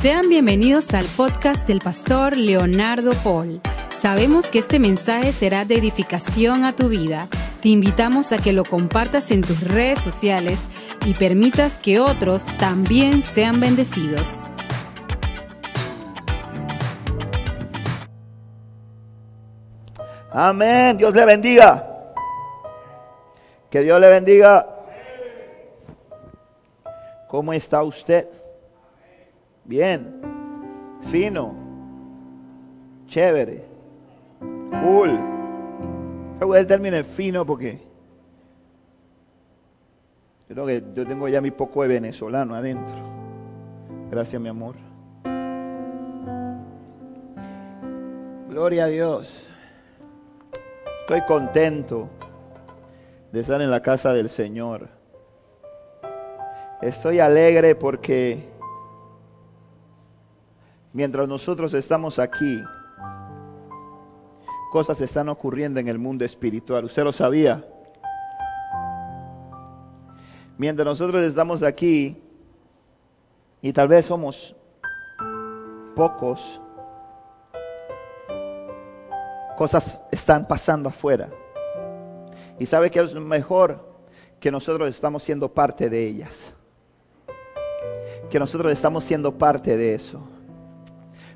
Sean bienvenidos al podcast del pastor Leonardo Paul. Sabemos que este mensaje será de edificación a tu vida. Te invitamos a que lo compartas en tus redes sociales y permitas que otros también sean bendecidos. Amén. Dios le bendiga. Que Dios le bendiga. ¿Cómo está usted? Bien. Fino. Chévere. Cool. Voy a término fino porque yo tengo, que, yo tengo ya mi poco de venezolano adentro. Gracias, mi amor. Gloria a Dios. Estoy contento de estar en la casa del Señor. Estoy alegre porque mientras nosotros estamos aquí, cosas están ocurriendo en el mundo espiritual. ¿Usted lo sabía? Mientras nosotros estamos aquí, y tal vez somos pocos, cosas están pasando afuera. Y sabe que es mejor que nosotros estamos siendo parte de ellas. Que nosotros estamos siendo parte de eso.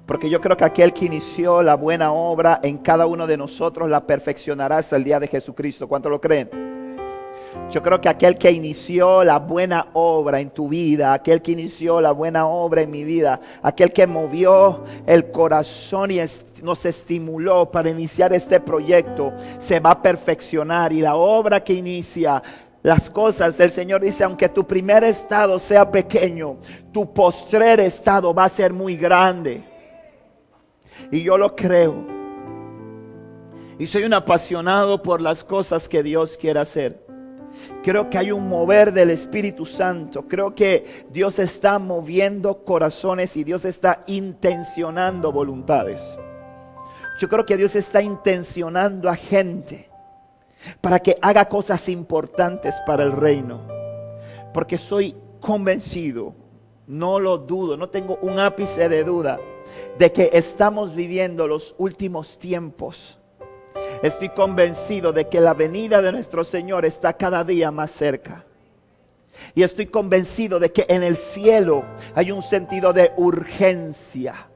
Porque yo creo que aquel que inició la buena obra en cada uno de nosotros la perfeccionará hasta el día de Jesucristo. ¿Cuánto lo creen? Yo creo que aquel que inició la buena obra en tu vida, aquel que inició la buena obra en mi vida, aquel que movió el corazón y nos estimuló para iniciar este proyecto, se va a perfeccionar y la obra que inicia las cosas, el Señor dice, aunque tu primer estado sea pequeño, tu postrer estado va a ser muy grande. Y yo lo creo. Y soy un apasionado por las cosas que Dios quiere hacer. Creo que hay un mover del Espíritu Santo. Creo que Dios está moviendo corazones y Dios está intencionando voluntades. Yo creo que Dios está intencionando a gente para que haga cosas importantes para el reino. Porque soy convencido, no lo dudo, no tengo un ápice de duda de que estamos viviendo los últimos tiempos. Estoy convencido de que la venida de nuestro Señor está cada día más cerca. Y estoy convencido de que en el cielo hay un sentido de urgencia.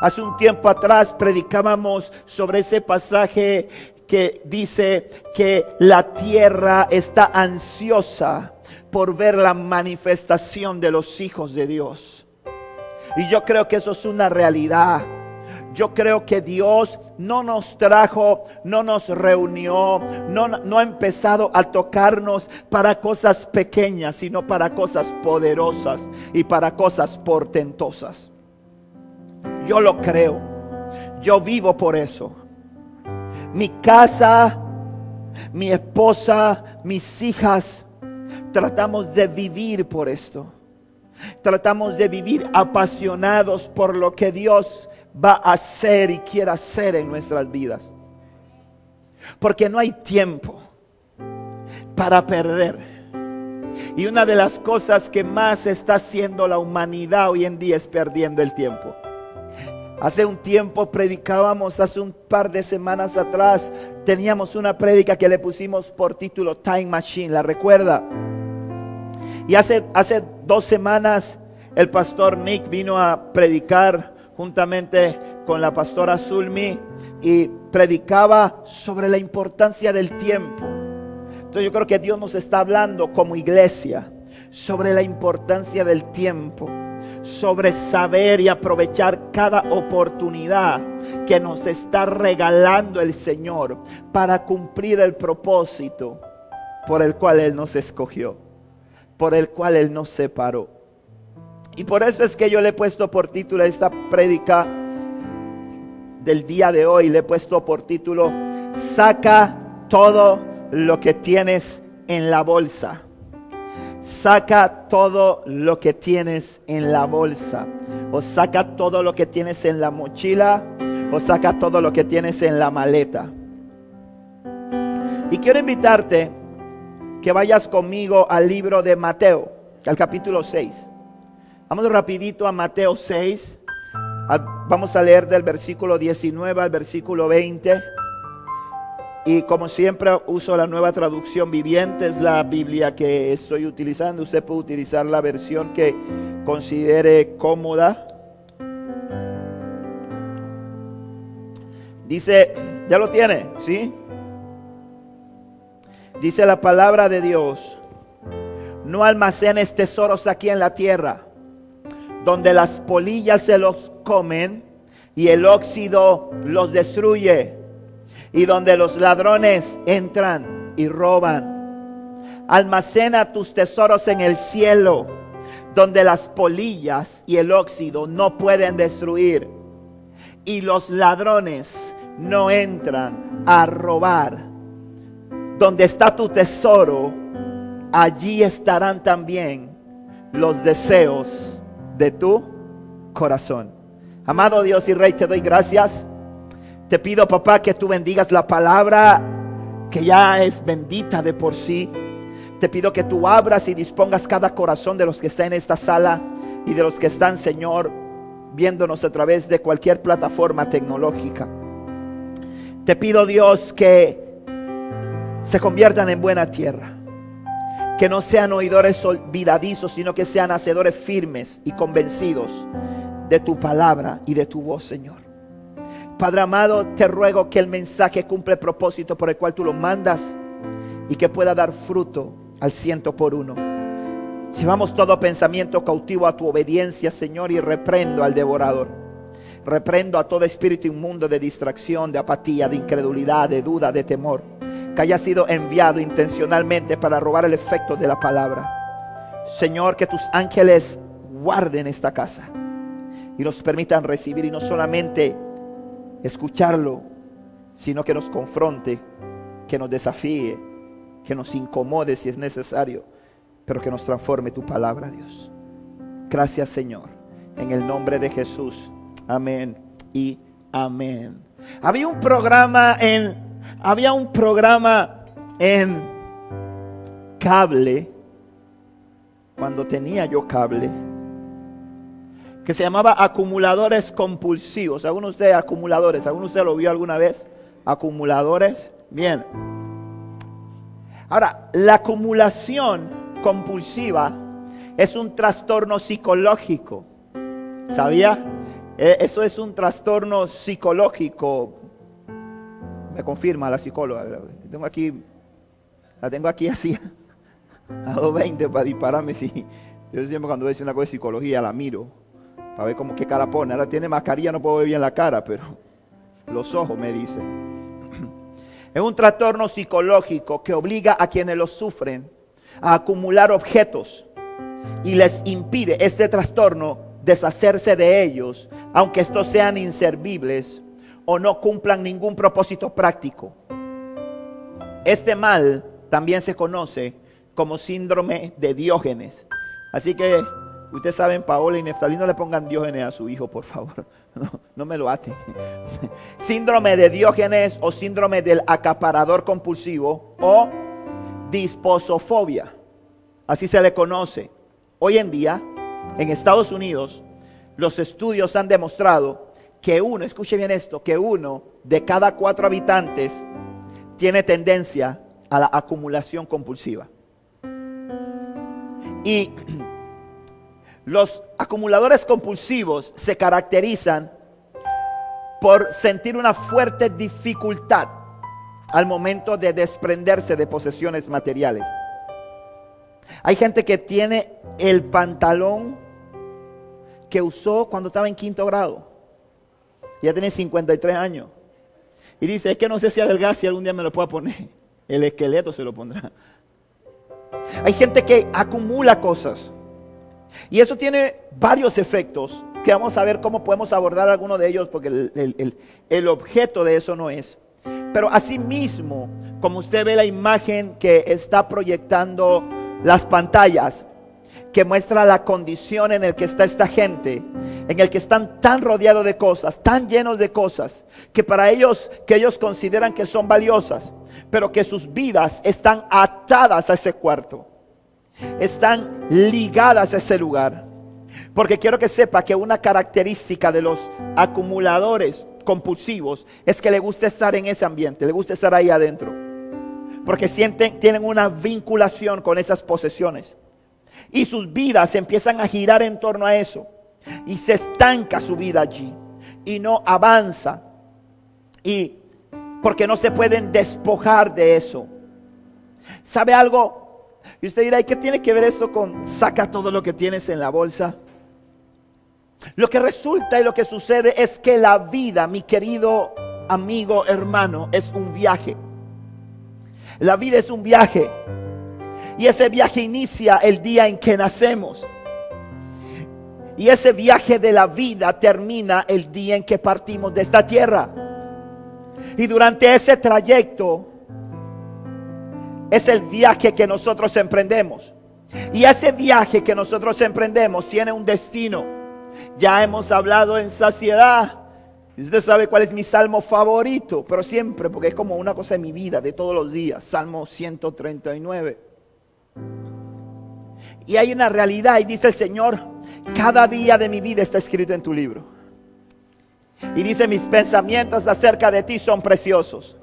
Hace un tiempo atrás predicábamos sobre ese pasaje que dice que la tierra está ansiosa por ver la manifestación de los hijos de Dios. Y yo creo que eso es una realidad. Yo creo que Dios no nos trajo, no nos reunió, no, no, ha empezado a tocarnos para cosas pequeñas, sino para cosas poderosas y para cosas portentosas. Yo lo creo. Yo vivo por eso. Mi casa, mi esposa, mis hijas, tratamos de vivir por esto. Tratamos de vivir apasionados por lo que Dios va a hacer y quiere hacer en nuestras vidas. Porque no hay tiempo para perder. Y una de las cosas que más está haciendo la humanidad hoy en día es perdiendo el tiempo. Hace un tiempo predicábamos, hace un par de semanas atrás, teníamos una prédica que le pusimos por título Time Machine, ¿la recuerda? Y hace, hace dos semanas el pastor Nick vino a predicar juntamente con la pastora Zulmi y predicaba sobre la importancia del tiempo. Entonces yo creo que Dios nos está hablando como iglesia sobre la importancia del tiempo, sobre saber y aprovechar cada oportunidad que nos está regalando el Señor para cumplir el propósito por el cual Él nos escogió por el cual Él nos separó. Y por eso es que yo le he puesto por título a esta prédica del día de hoy, le he puesto por título, saca todo lo que tienes en la bolsa. Saca todo lo que tienes en la bolsa. O saca todo lo que tienes en la mochila. O saca todo lo que tienes en la maleta. Y quiero invitarte que vayas conmigo al libro de Mateo, al capítulo 6. Vamos rapidito a Mateo 6. Vamos a leer del versículo 19 al versículo 20. Y como siempre uso la nueva traducción viviente, es la Biblia que estoy utilizando. Usted puede utilizar la versión que considere cómoda. Dice, ya lo tiene, ¿sí? Dice la palabra de Dios, no almacenes tesoros aquí en la tierra, donde las polillas se los comen y el óxido los destruye, y donde los ladrones entran y roban. Almacena tus tesoros en el cielo, donde las polillas y el óxido no pueden destruir, y los ladrones no entran a robar donde está tu tesoro, allí estarán también los deseos de tu corazón. Amado Dios y Rey, te doy gracias. Te pido, papá, que tú bendigas la palabra que ya es bendita de por sí. Te pido que tú abras y dispongas cada corazón de los que están en esta sala y de los que están, Señor, viéndonos a través de cualquier plataforma tecnológica. Te pido, Dios, que se conviertan en buena tierra. Que no sean oidores olvidadizos, sino que sean hacedores firmes y convencidos de tu palabra y de tu voz, Señor. Padre amado, te ruego que el mensaje cumpla el propósito por el cual tú lo mandas y que pueda dar fruto al ciento por uno. Llevamos todo pensamiento cautivo a tu obediencia, Señor, y reprendo al devorador. Reprendo a todo espíritu inmundo de distracción, de apatía, de incredulidad, de duda, de temor que haya sido enviado intencionalmente para robar el efecto de la palabra. Señor, que tus ángeles guarden esta casa y nos permitan recibir y no solamente escucharlo, sino que nos confronte, que nos desafíe, que nos incomode si es necesario, pero que nos transforme tu palabra, Dios. Gracias, Señor, en el nombre de Jesús. Amén y amén. Había un programa en había un programa en cable, cuando tenía yo cable, que se llamaba acumuladores compulsivos. ¿Alguno de ustedes acumuladores? ¿Alguno de ustedes lo vio alguna vez? Acumuladores. Bien. Ahora, la acumulación compulsiva es un trastorno psicológico. ¿Sabía? E, eso es un trastorno psicológico me confirma la psicóloga. Tengo aquí, la tengo aquí así, a 2.20 para dispararme. Si, yo siempre cuando veo una cosa de psicología la miro para ver cómo qué cara pone. Ahora tiene mascarilla, no puedo ver bien la cara, pero los ojos me dicen. Es un trastorno psicológico que obliga a quienes lo sufren a acumular objetos y les impide este trastorno deshacerse de ellos, aunque estos sean inservibles o no cumplan ningún propósito práctico. Este mal también se conoce como síndrome de Diógenes. Así que ustedes saben, Paola y Neftalí, no le pongan Diógenes a su hijo, por favor. No, me lo aten. síndrome de Diógenes o síndrome del acaparador compulsivo o disposofobia. Así se le conoce. Hoy en día, en Estados Unidos, los estudios han demostrado que uno, escuche bien esto, que uno de cada cuatro habitantes tiene tendencia a la acumulación compulsiva. Y los acumuladores compulsivos se caracterizan por sentir una fuerte dificultad al momento de desprenderse de posesiones materiales. Hay gente que tiene el pantalón que usó cuando estaba en quinto grado ya tiene 53 años. Y dice, es que no sé si adelgaza algún día me lo pueda poner. El esqueleto se lo pondrá. Hay gente que acumula cosas. Y eso tiene varios efectos que vamos a ver cómo podemos abordar alguno de ellos porque el, el objeto de eso no es. Pero asimismo, como usted ve la imagen que está proyectando las pantallas, que muestra la condición en el que está esta gente, en el que están tan rodeados de cosas, tan llenos de cosas, que para ellos, que ellos consideran que son valiosas, pero que sus vidas están atadas a ese cuarto, están ligadas a ese lugar. Porque quiero que sepa que una característica de los acumuladores compulsivos es que le gusta estar en ese ambiente, le gusta estar ahí adentro. Porque sienten, tienen una vinculación con esas posesiones. Y sus vidas empiezan a girar en torno a eso. Y se estanca su vida allí. Y no avanza. Y porque no se pueden despojar de eso. ¿Sabe algo? Y usted dirá, ¿y qué tiene que ver esto con saca todo lo que tienes en la bolsa? Lo que resulta y lo que sucede es que la vida, mi querido amigo, hermano, es un viaje. La vida es un viaje. Y ese viaje inicia el día en que nacemos. Y ese viaje de la vida termina el día en que partimos de esta tierra. Y durante ese trayecto es el viaje que nosotros emprendemos. Y ese viaje que nosotros emprendemos tiene un destino. Ya hemos hablado en saciedad. Usted sabe cuál es mi salmo favorito, pero siempre, porque es como una cosa de mi vida, de todos los días. Salmo 139. Y hay una realidad y dice el Señor, cada día de mi vida está escrito en tu libro. Y dice, mis pensamientos acerca de ti son preciosos.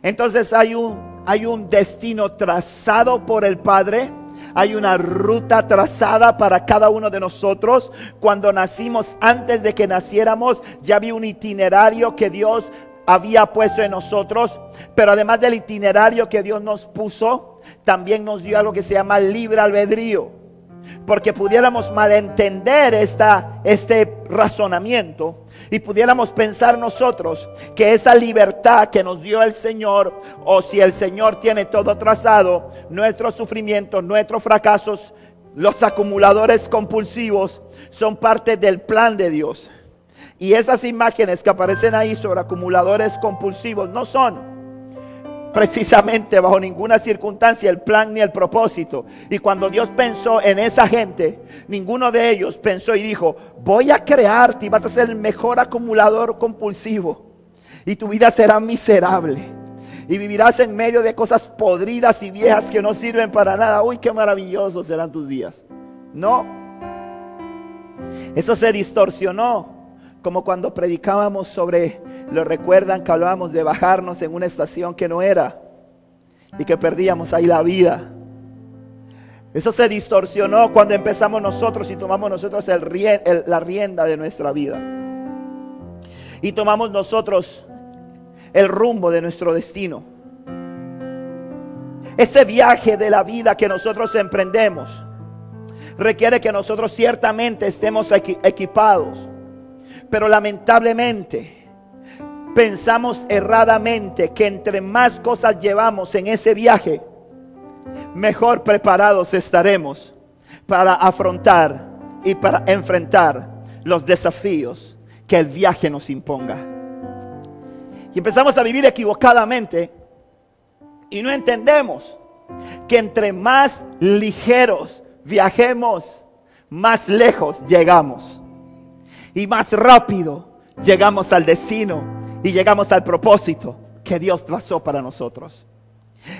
Entonces hay un, hay un destino trazado por el Padre. Hay una ruta trazada para cada uno de nosotros. Cuando nacimos, antes de que naciéramos, ya había un itinerario que Dios había puesto en nosotros. Pero además del itinerario que Dios nos puso, también nos dio algo que se llama libre albedrío. Porque pudiéramos malentender esta, este razonamiento y pudiéramos pensar nosotros que esa libertad que nos dio el Señor, o si el Señor tiene todo trazado, nuestros sufrimientos, nuestros fracasos, los acumuladores compulsivos son parte del plan de Dios. Y esas imágenes que aparecen ahí sobre acumuladores compulsivos no son precisamente bajo ninguna circunstancia el plan ni el propósito. Y cuando Dios pensó en esa gente, ninguno de ellos pensó y dijo, voy a crearte y vas a ser el mejor acumulador compulsivo. Y tu vida será miserable. Y vivirás en medio de cosas podridas y viejas que no sirven para nada. Uy, qué maravillosos serán tus días. No. Eso se distorsionó como cuando predicábamos sobre, lo recuerdan que hablábamos de bajarnos en una estación que no era y que perdíamos ahí la vida. Eso se distorsionó cuando empezamos nosotros y tomamos nosotros la rienda de nuestra vida. Y tomamos nosotros el rumbo de nuestro destino. Ese viaje de la vida que nosotros emprendemos requiere que nosotros ciertamente estemos equipados pero lamentablemente pensamos erradamente que entre más cosas llevamos en ese viaje, mejor preparados estaremos para afrontar y para enfrentar los desafíos que el viaje nos imponga. Y empezamos a vivir equivocadamente y no entendemos que entre más ligeros viajemos, más lejos llegamos y más rápido llegamos al destino y llegamos al propósito que Dios trazó para nosotros.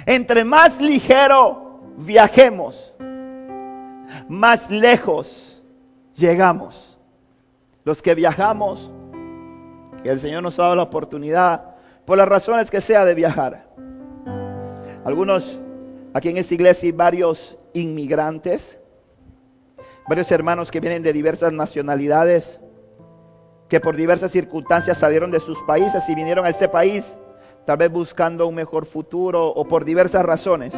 Entre más ligero viajemos, más lejos llegamos. Los que viajamos, que el Señor nos ha dado la oportunidad, por las razones que sea, de viajar. Algunos, aquí en esta iglesia hay varios inmigrantes, varios hermanos que vienen de diversas nacionalidades que por diversas circunstancias salieron de sus países y vinieron a este país, tal vez buscando un mejor futuro o por diversas razones.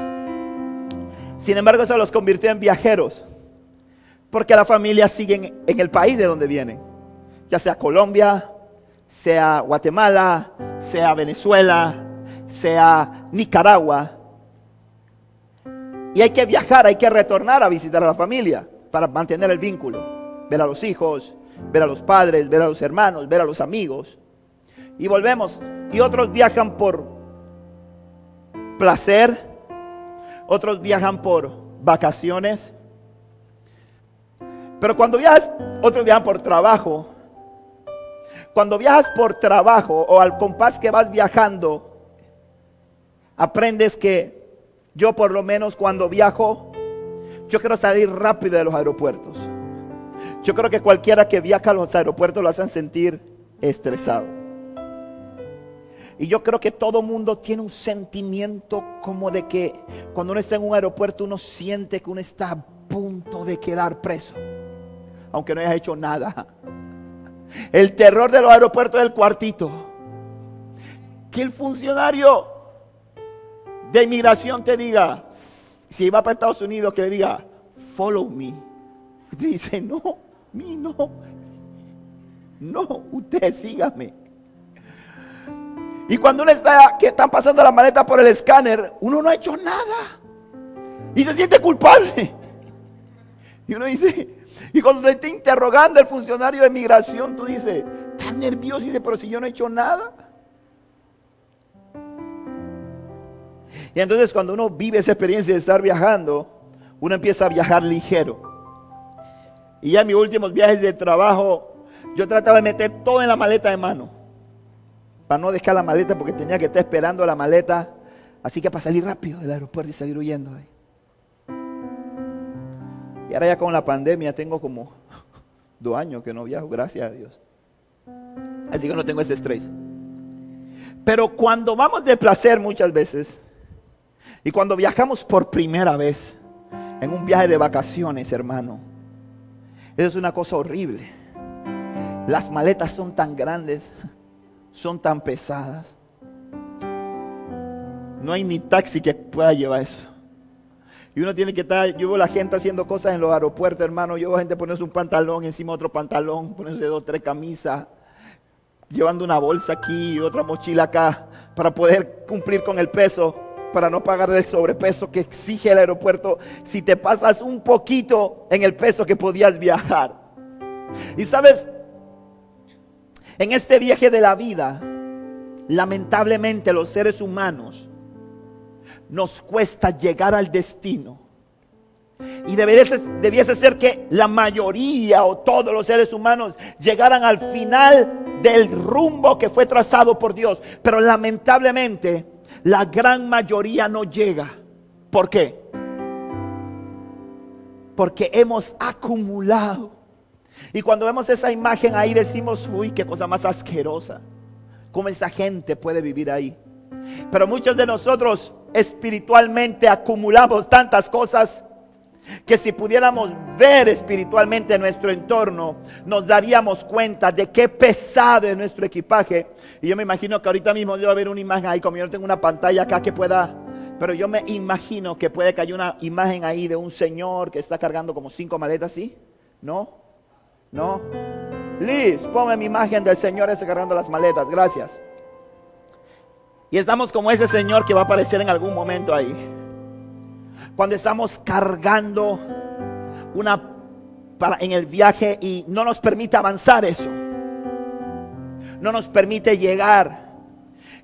Sin embargo, eso los convirtió en viajeros, porque la familia sigue en, el país de donde vienen, ya sea Colombia, sea Guatemala, sea Venezuela, sea Nicaragua. Y hay que viajar, hay que retornar a visitar a la familia para mantener el vínculo, ver a los hijos, ver a los padres, ver a los hermanos, ver a los amigos. Y volvemos. Y otros viajan por placer, otros viajan por vacaciones. Pero cuando viajas, otros viajan por trabajo. Cuando viajas por trabajo o al compás que vas viajando, aprendes que yo por lo menos cuando viajo, yo quiero salir rápido de los aeropuertos. Yo creo que cualquiera que viaja a los aeropuertos lo hacen sentir estresado. Y yo creo que todo mundo tiene un sentimiento como de que cuando uno está en un aeropuerto uno siente que uno está a punto de quedar preso, aunque no haya hecho nada. El terror de los aeropuertos del cuartito. Que el funcionario de inmigración te diga, si va para Estados Unidos, que le diga, follow me. Dice, no, mí no. No, usted sígame. Y cuando uno está, que están pasando la maleta por el escáner, uno no ha hecho nada. Y se siente culpable. Y uno dice, y cuando te está interrogando el funcionario de migración, tú dices, tan nervioso, y dice, pero si yo no he hecho nada. Y entonces cuando uno vive esa experiencia de estar viajando, uno empieza a viajar ligero. Y ya mis últimos viajes de trabajo, yo trataba de meter todo en la maleta de mano. Para no dejar la maleta porque tenía que estar esperando la maleta. Así que para salir rápido del aeropuerto y salir huyendo ahí. Y ahora ya con la pandemia tengo como dos años que no viajo, gracias a Dios. Así que no tengo ese estrés. Pero cuando vamos de placer muchas veces, y cuando viajamos por primera vez, en un viaje de vacaciones, hermano, eso es una cosa horrible. Las maletas son tan grandes, son tan pesadas. No hay ni taxi que pueda llevar eso. Y uno tiene que estar, yo veo la gente haciendo cosas en los aeropuertos, hermano. Yo veo gente ponerse un pantalón encima otro pantalón, ponerse dos, tres camisas, llevando una bolsa aquí y otra mochila acá para poder cumplir con el peso, para no pagar el sobrepeso que exige el aeropuerto si te pasas un poquito en el peso que podías viajar. Y sabes, en este viaje de la vida, lamentablemente los seres humanos nos cuesta llegar al destino. Y debiese, ser que la mayoría o todos los seres humanos llegaran al final del rumbo que fue trazado por Dios. Pero lamentablemente la gran mayoría no llega. ¿Por qué? Porque hemos acumulado. Y cuando vemos esa imagen ahí decimos, uy, qué cosa más asquerosa. ¿Cómo esa gente puede vivir ahí? Pero muchos de nosotros espiritualmente acumulamos tantas cosas que si pudiéramos ver espiritualmente nuestro entorno, nos daríamos cuenta de qué pesado es nuestro equipaje. Y yo me imagino que ahorita mismo yo voy a ver una imagen ahí, como yo no tengo una pantalla acá que pueda, pero yo me imagino que puede que haya una imagen ahí de un señor que está cargando como cinco maletas, ¿sí? ¿No? ¿No? Liz, ponme mi imagen del señor ese cargando las maletas, gracias. Y estamos como ese Señor que va a aparecer en algún momento ahí. Cuando estamos cargando una para en el viaje y no nos permite avanzar eso. No nos permite llegar.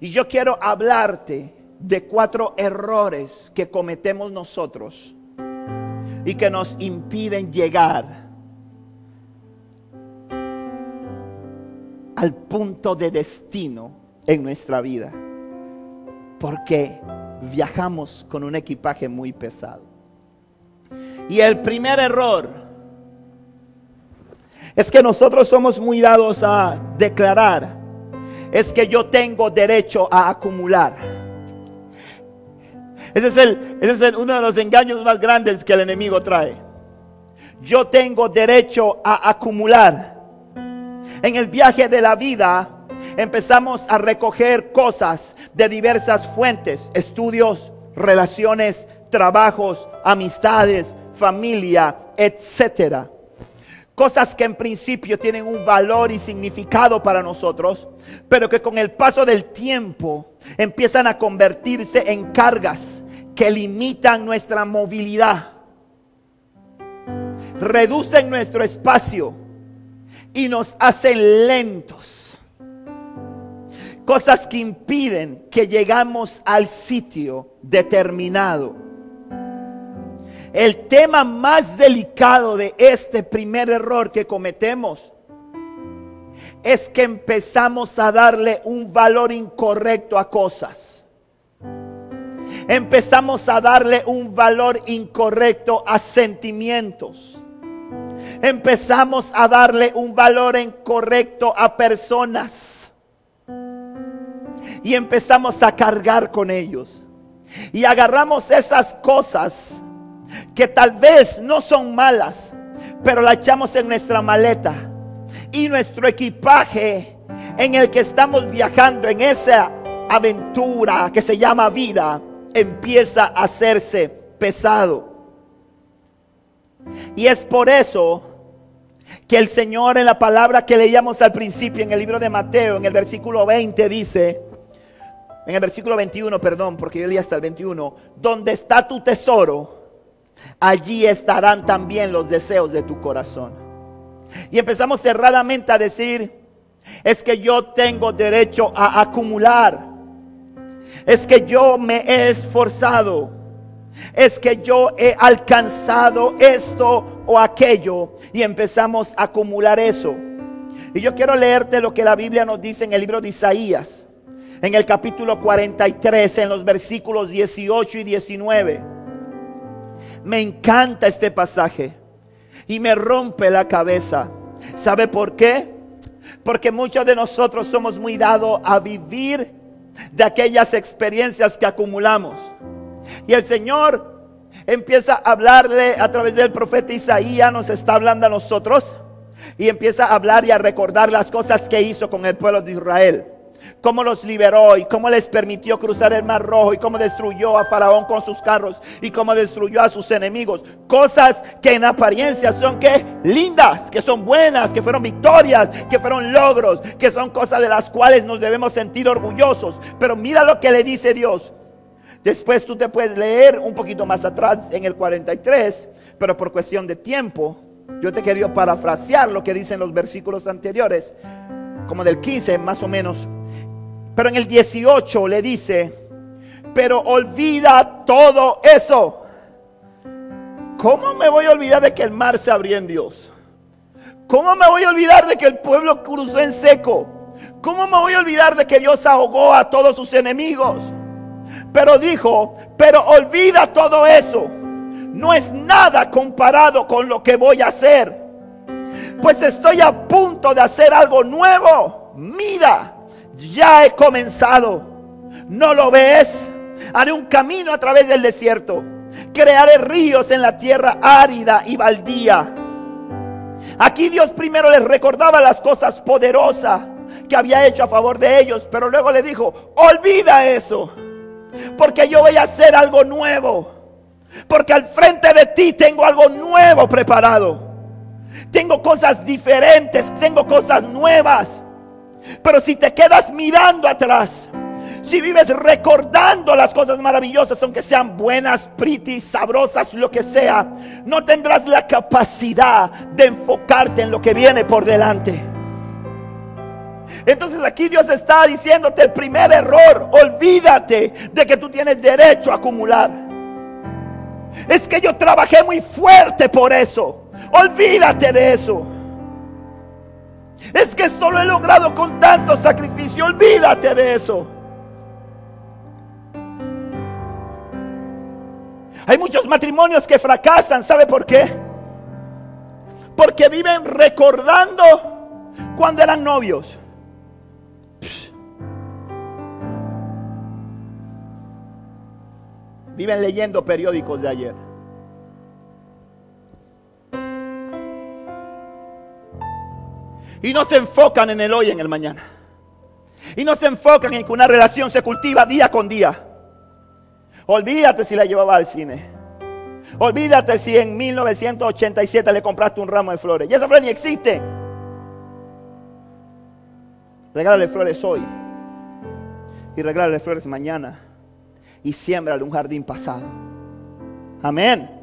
Y yo quiero hablarte de cuatro errores que cometemos nosotros y que nos impiden llegar al punto de destino en nuestra vida porque viajamos con un equipaje muy pesado. Y el primer error es que nosotros somos muy dados a declarar, es que yo tengo derecho a acumular. Ese es, es uno de los engaños más grandes que el enemigo trae. Yo tengo derecho a acumular. En el viaje de la vida empezamos a recoger cosas de diversas fuentes, estudios, relaciones, trabajos, amistades, familia, etcétera. Cosas que en principio tienen un valor y significado para nosotros, pero que con el paso del tiempo empiezan a convertirse en cargas que limitan nuestra movilidad, reducen nuestro espacio y nos hacen lentos cosas que impiden que llegamos al sitio determinado. El tema más delicado de este primer error que cometemos es que empezamos a darle un valor incorrecto a cosas. Empezamos a darle un valor incorrecto a sentimientos. empezamos a darle un valor incorrecto a personas. Y empezamos a cargar con ellos. Y agarramos esas cosas que tal vez no son malas, pero la echamos en nuestra maleta. Y nuestro equipaje en el que estamos viajando, en esa aventura que se llama vida, empieza a hacerse pesado. Y es por eso que el Señor en la palabra que leíamos al principio en el libro de Mateo, en el versículo 20, dice, en el versículo 21, perdón, porque yo leí hasta el 21, donde está tu tesoro, allí estarán también los deseos de tu corazón. Y empezamos cerradamente a decir, es que yo tengo derecho a acumular, es que yo me he esforzado, es que yo he alcanzado esto o aquello y empezamos a acumular eso. Y yo quiero leerte lo que la Biblia nos dice en el libro de Isaías, en el capítulo 43, en los versículos 18 y 19. Me encanta este pasaje y me rompe la cabeza. ¿Sabe por qué? Porque muchos de nosotros somos muy dados a vivir de aquellas experiencias que acumulamos. Y el Señor empieza a hablarle a través del profeta Isaías, nos está hablando a nosotros. Y empieza a hablar y a recordar las cosas que hizo con el pueblo de Israel cómo los liberó y cómo les permitió cruzar el mar rojo y cómo destruyó a Faraón con sus carros y cómo destruyó a sus enemigos. Cosas que en apariencia son que lindas, que son buenas, que fueron victorias, que fueron logros, que son cosas de las cuales nos debemos sentir orgullosos. Pero mira lo que le dice Dios. Después tú te puedes leer un poquito más atrás en el 43, pero por cuestión de tiempo, yo te quería parafrasear lo que dicen los versículos anteriores, como del 15 más o menos. Pero en el 18 le dice, pero olvida todo eso. ¿Cómo me voy a olvidar de que el mar se abrió en Dios? ¿Cómo me voy a olvidar de que el pueblo cruzó en seco? ¿Cómo me voy a olvidar de que Dios ahogó a todos sus enemigos? Pero dijo, pero olvida todo eso. No es nada comparado con lo que voy a hacer. Pues estoy a punto de hacer algo nuevo. Mira, ya he comenzado. ¿No lo ves? Haré un camino a través del desierto. Crearé ríos en la tierra árida y baldía. Aquí Dios primero les recordaba las cosas poderosas que había hecho a favor de ellos, pero luego le dijo, olvida eso, porque yo voy a hacer algo nuevo, porque al frente de ti tengo algo nuevo preparado. Tengo cosas diferentes, tengo cosas nuevas. Pero si te quedas mirando atrás, si vives recordando las cosas maravillosas, aunque sean buenas, pretty, sabrosas, lo que sea, no tendrás la capacidad de enfocarte en lo que viene por delante. Entonces aquí Dios está diciéndote el primer error, olvídate de que tú tienes derecho a acumular. Es que yo trabajé muy fuerte por eso. Olvídate de eso. Es que esto lo he logrado con tanto sacrificio. Olvídate de eso. Hay muchos matrimonios que fracasan. ¿Sabe por qué? Porque viven recordando cuando eran novios. Viven leyendo periódicos de ayer. Y no se enfocan en el hoy, en el mañana. Y no se enfocan en que una relación se cultiva día con día. Olvídate si la llevaba al cine. Olvídate si en 1987 le compraste un ramo de flores. Y esa flor ni existe. Regálale flores hoy. Y regálale flores mañana. Y siémbrale un jardín pasado. Amén.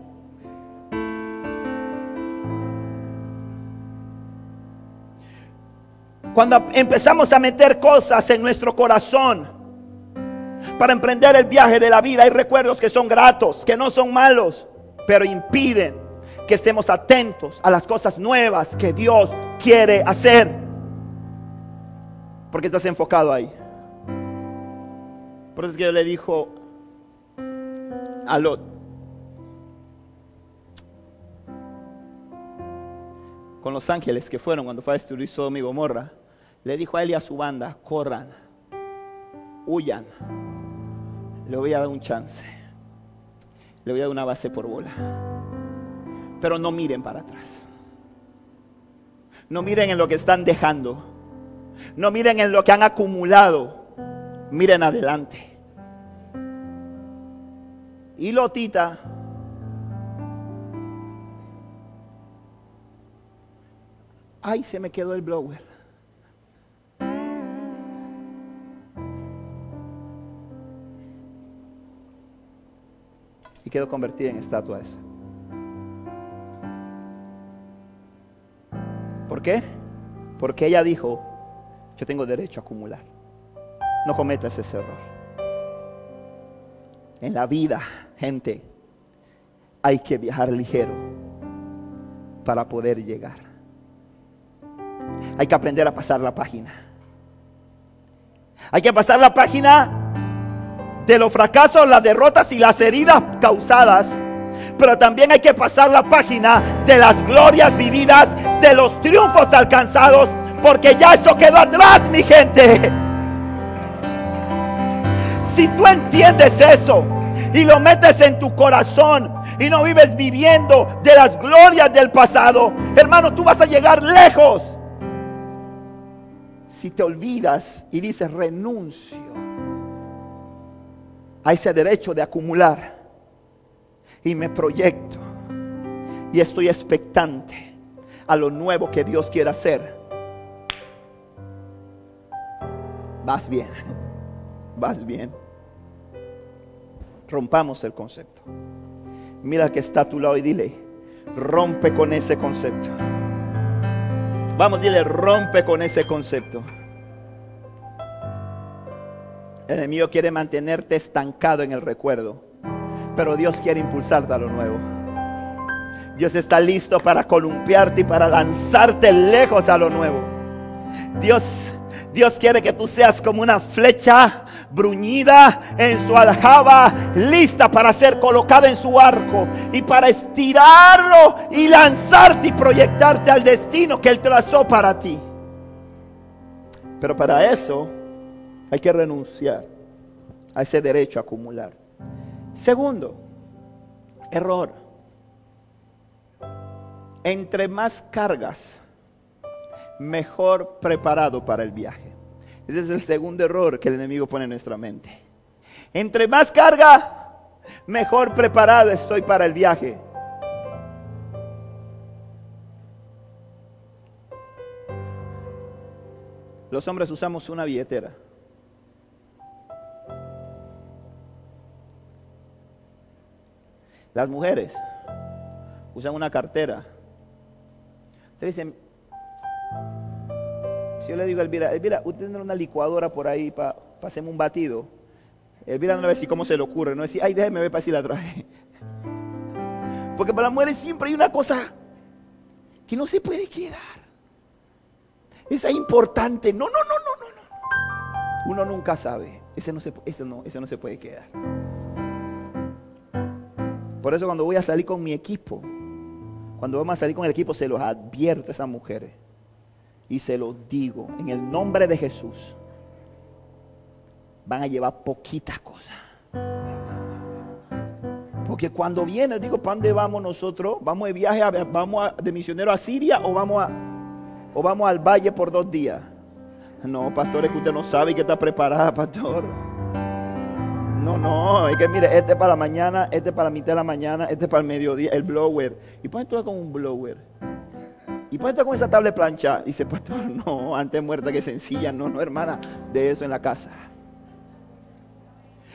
Cuando empezamos a meter cosas en nuestro corazón para emprender el viaje de la vida, hay recuerdos que son gratos, que no son malos, pero impiden que estemos atentos a las cosas nuevas que Dios quiere hacer. Porque estás enfocado ahí. Por eso es que yo le dijo a Lot, con los ángeles que fueron cuando fue a destruir Sodoma y Gomorra, le dijo a él y a su banda, corran, huyan, le voy a dar un chance, le voy a dar una base por bola, pero no miren para atrás, no miren en lo que están dejando, no miren en lo que han acumulado, miren adelante. Y Lotita ay, se me quedó el blower. Y quedó convertida en estatua esa. ¿Por qué? Porque ella dijo, yo tengo derecho a acumular. No cometas ese error. En la vida, gente, hay que viajar ligero para poder llegar. Hay que aprender a pasar la página. Hay que pasar la página de los fracasos, las derrotas y las heridas causadas. Pero también hay que pasar la página de las glorias vividas, de los triunfos alcanzados, porque ya eso quedó atrás, mi gente. Si tú entiendes eso y lo metes en tu corazón y no vives viviendo de las glorias del pasado, hermano, tú vas a llegar lejos si te olvidas y dices renuncio a ese derecho de acumular y me proyecto y estoy expectante a lo nuevo que Dios quiere hacer, vas bien, vas bien. Rompamos el concepto. Mira que está a tu lado y dile, rompe con ese concepto. Vamos, dile, rompe con ese concepto. El enemigo quiere mantenerte estancado en el recuerdo, pero Dios quiere impulsarte a lo nuevo. Dios está listo para columpiarte y para lanzarte lejos a lo nuevo. Dios, Dios quiere que tú seas como una flecha bruñida en su aljaba, lista para ser colocada en su arco y para estirarlo y lanzarte y proyectarte al destino que Él trazó para ti. Pero para eso hay que renunciar a ese derecho a acumular. Segundo, error. Entre más cargas, mejor preparado para el viaje. Ese es el segundo error que el enemigo pone en nuestra mente. Entre más carga, mejor preparado estoy para el viaje. Los hombres usamos una billetera. Las mujeres usan una cartera. Ustedes dicen, si yo le digo a Elvira, Elvira, usted tiene una licuadora por ahí para hacerme un batido. Elvira no le va a decir cómo se le ocurre, no va a decir, ay, déjeme ver para si la traje. Porque para las mujeres siempre hay una cosa que no se puede quedar. Esa es importante. No, no, no, no, no, no. Uno nunca sabe. Ese no se, no, ese no se puede quedar. Por eso cuando voy a salir con mi equipo, cuando vamos a salir con el equipo, se los advierto a esas mujeres. Y se lo digo, en el nombre de Jesús, van a llevar poquita cosa. Porque cuando viene, digo, ¿para dónde vamos nosotros? ¿Vamos de viaje, vamos de misionero a Siria o vamos, a, o vamos al valle por dos días? No, pastor, es que usted no sabe que está preparada, pastor. No, no, es que mire, este para la mañana, este para mitad de la mañana, este para el mediodía, el blower. ¿Y por tú con un blower? ¿Y por con esa tabla plancha? Dice, pastor, no, antes muerta que sencilla. No, no, hermana, de eso en la casa.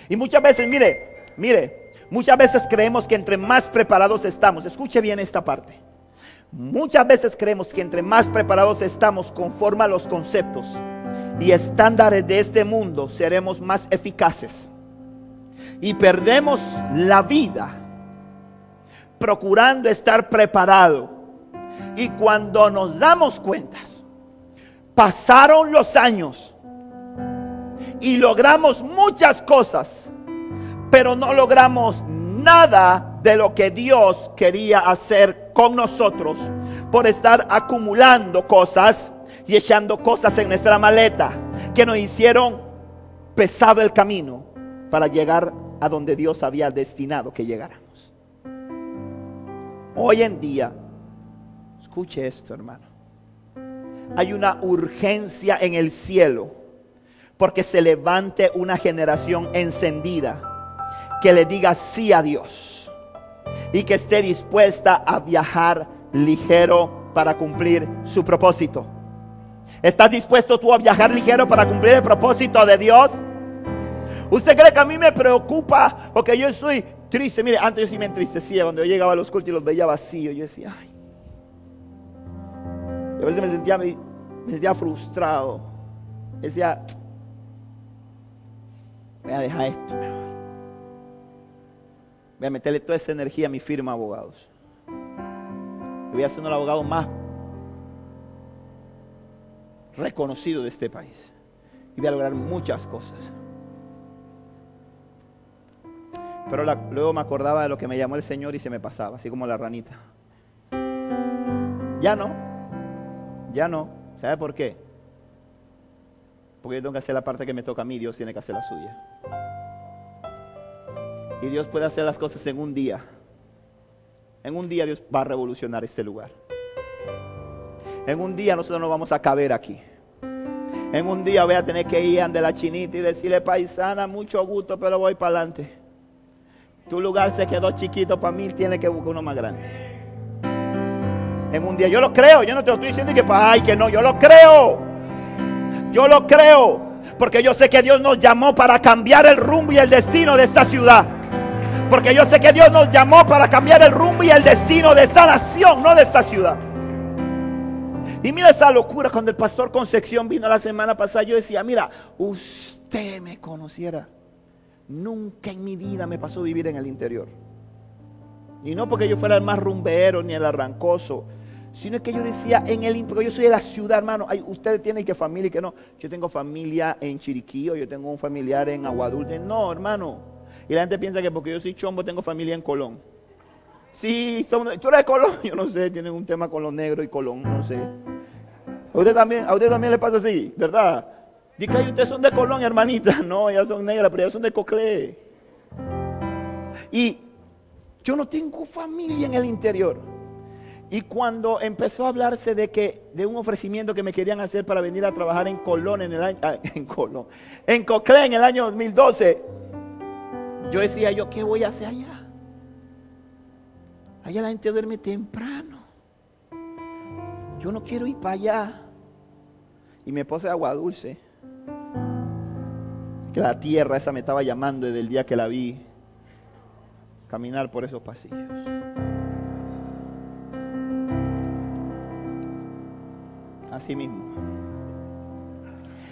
Y muchas veces, mire, mire, muchas veces creemos que entre más preparados estamos, escuche bien esta parte. Muchas veces creemos que entre más preparados estamos conforme a los conceptos y estándares de este mundo, seremos más eficaces. Y perdemos la vida procurando estar preparado. Y cuando nos damos cuentas, pasaron los años y logramos muchas cosas, pero no logramos nada de lo que Dios quería hacer con nosotros, por estar acumulando cosas y echando cosas en nuestra maleta que nos hicieron pesado el camino para llegar a donde Dios había destinado que llegáramos. Hoy en día, escuche esto hermano, hay una urgencia en el cielo porque se levante una generación encendida que le diga sí a Dios y que esté dispuesta a viajar ligero para cumplir su propósito. ¿Estás dispuesto tú a viajar ligero para cumplir el propósito de Dios? ¿Usted cree que a mí me preocupa porque yo estoy triste? Mire, antes yo sí me entristecía cuando yo llegaba a los cultos y los veía vacíos. Yo decía, ay. a veces me sentía, me, sentía frustrado. Decía, voy a dejar esto. Voy a meterle toda esa energía a mi firma abogados. Voy a ser uno de los abogados más reconocido de este país. Y voy a lograr muchas cosas. Pero luego me acordaba de lo que me llamó el Señor y se me pasaba, así como la ranita. Ya no, ya no. ¿Sabe por qué? Porque yo tengo que hacer la parte que me toca a mí, Dios tiene que hacer la suya. Y Dios puede hacer las cosas en un día. En un día Dios va a revolucionar este lugar. En un día nosotros no vamos a caber aquí. En un día voy a tener que ir ante la chinita y decirle, paisana, mucho gusto, pero voy para adelante. Tu lugar se quedó chiquito para mí, tiene que buscar uno más grande. En un día, yo lo creo, yo no te lo estoy diciendo que, ay, que no, yo lo creo. Yo lo creo, porque yo sé que Dios nos llamó para cambiar el rumbo y el destino de esta ciudad. Porque yo sé que Dios nos llamó para cambiar el rumbo y el destino de esta nación, no de esta ciudad. Y mira esa locura cuando el pastor Concepción vino la semana pasada. Yo decía, mira, usted me conociera. Nunca en mi vida me pasó vivir en el interior. Y no porque yo fuera el más rumbero ni el arrancoso, sino que yo decía en el porque yo soy de la ciudad, hermano. Hay, ustedes tienen que familia y que no. Yo tengo familia en Chiriquí yo tengo un familiar en Aguadulce. No, hermano. Y la gente piensa que porque yo soy chombo tengo familia en Colón. Sí, tú eres de Colón. Yo no sé, tienen un tema con los negros y Colón, no sé. A usted también, a usted también le pasa así, ¿verdad? Dice que ustedes son de Colón, hermanita. No, ellas son negras, pero ellas son de Coclé. Y yo no tengo familia en el interior. Y cuando empezó a hablarse de que de un ofrecimiento que me querían hacer para venir a trabajar en Colón en el año ah, en Colón, en Coclé en el año 2012, yo decía yo, ¿qué voy a hacer allá? Allá la gente duerme temprano. Yo no quiero ir para allá. Y me puse agua dulce. Que la tierra esa me estaba llamando desde el día que la vi caminar por esos pasillos. Así mismo.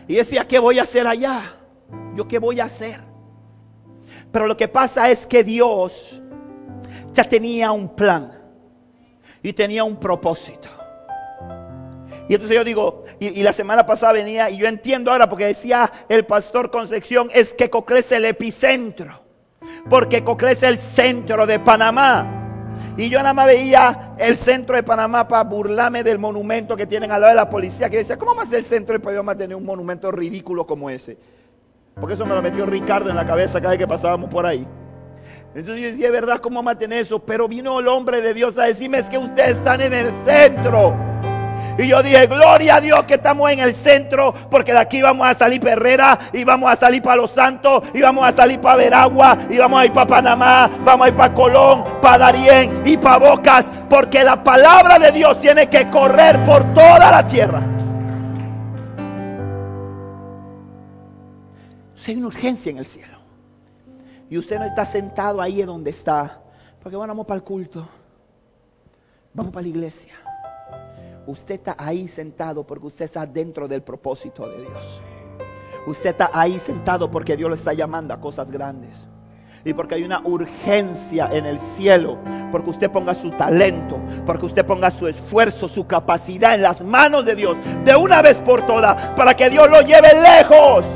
Y decía, ¿qué voy a hacer allá? ¿Yo qué voy a hacer? Pero lo que pasa es que Dios ya tenía un plan y tenía un propósito. Y entonces yo digo, y, la semana pasada venía, y yo entiendo ahora porque decía el pastor Concepción, es que Coclé es el epicentro, porque Coclé es el centro de Panamá. Y yo nada más veía el centro de Panamá para burlarme del monumento que tienen al lado de la policía, que decía, ¿cómo más el centro de Panamá tener un monumento ridículo como ese? Porque eso me lo metió Ricardo en la cabeza cada vez que pasábamos por ahí. Entonces yo decía, ¿verdad? ¿Cómo vamos a eso? Pero vino el hombre de Dios a decirme, es que ustedes están en el centro. Y yo dije, gloria a Dios que estamos en el centro, porque de aquí vamos a salir para y vamos a salir para Los Santos, y vamos a salir para Veragua, y vamos a ir para Panamá, vamos a ir para Colón, para Darién y para Bocas, porque la palabra de Dios tiene que correr por toda la tierra. hay una urgencia en el cielo. Y usted no está sentado ahí donde está, porque vamos para el culto, vamos para la iglesia. Usted está ahí sentado porque usted está dentro del propósito de Dios. Usted está ahí sentado porque Dios le está llamando a cosas grandes. Y porque hay una urgencia en el cielo. Porque usted ponga su talento. Porque usted ponga su esfuerzo, su capacidad en las manos de Dios. De una vez por todas. Para que Dios lo lleve lejos.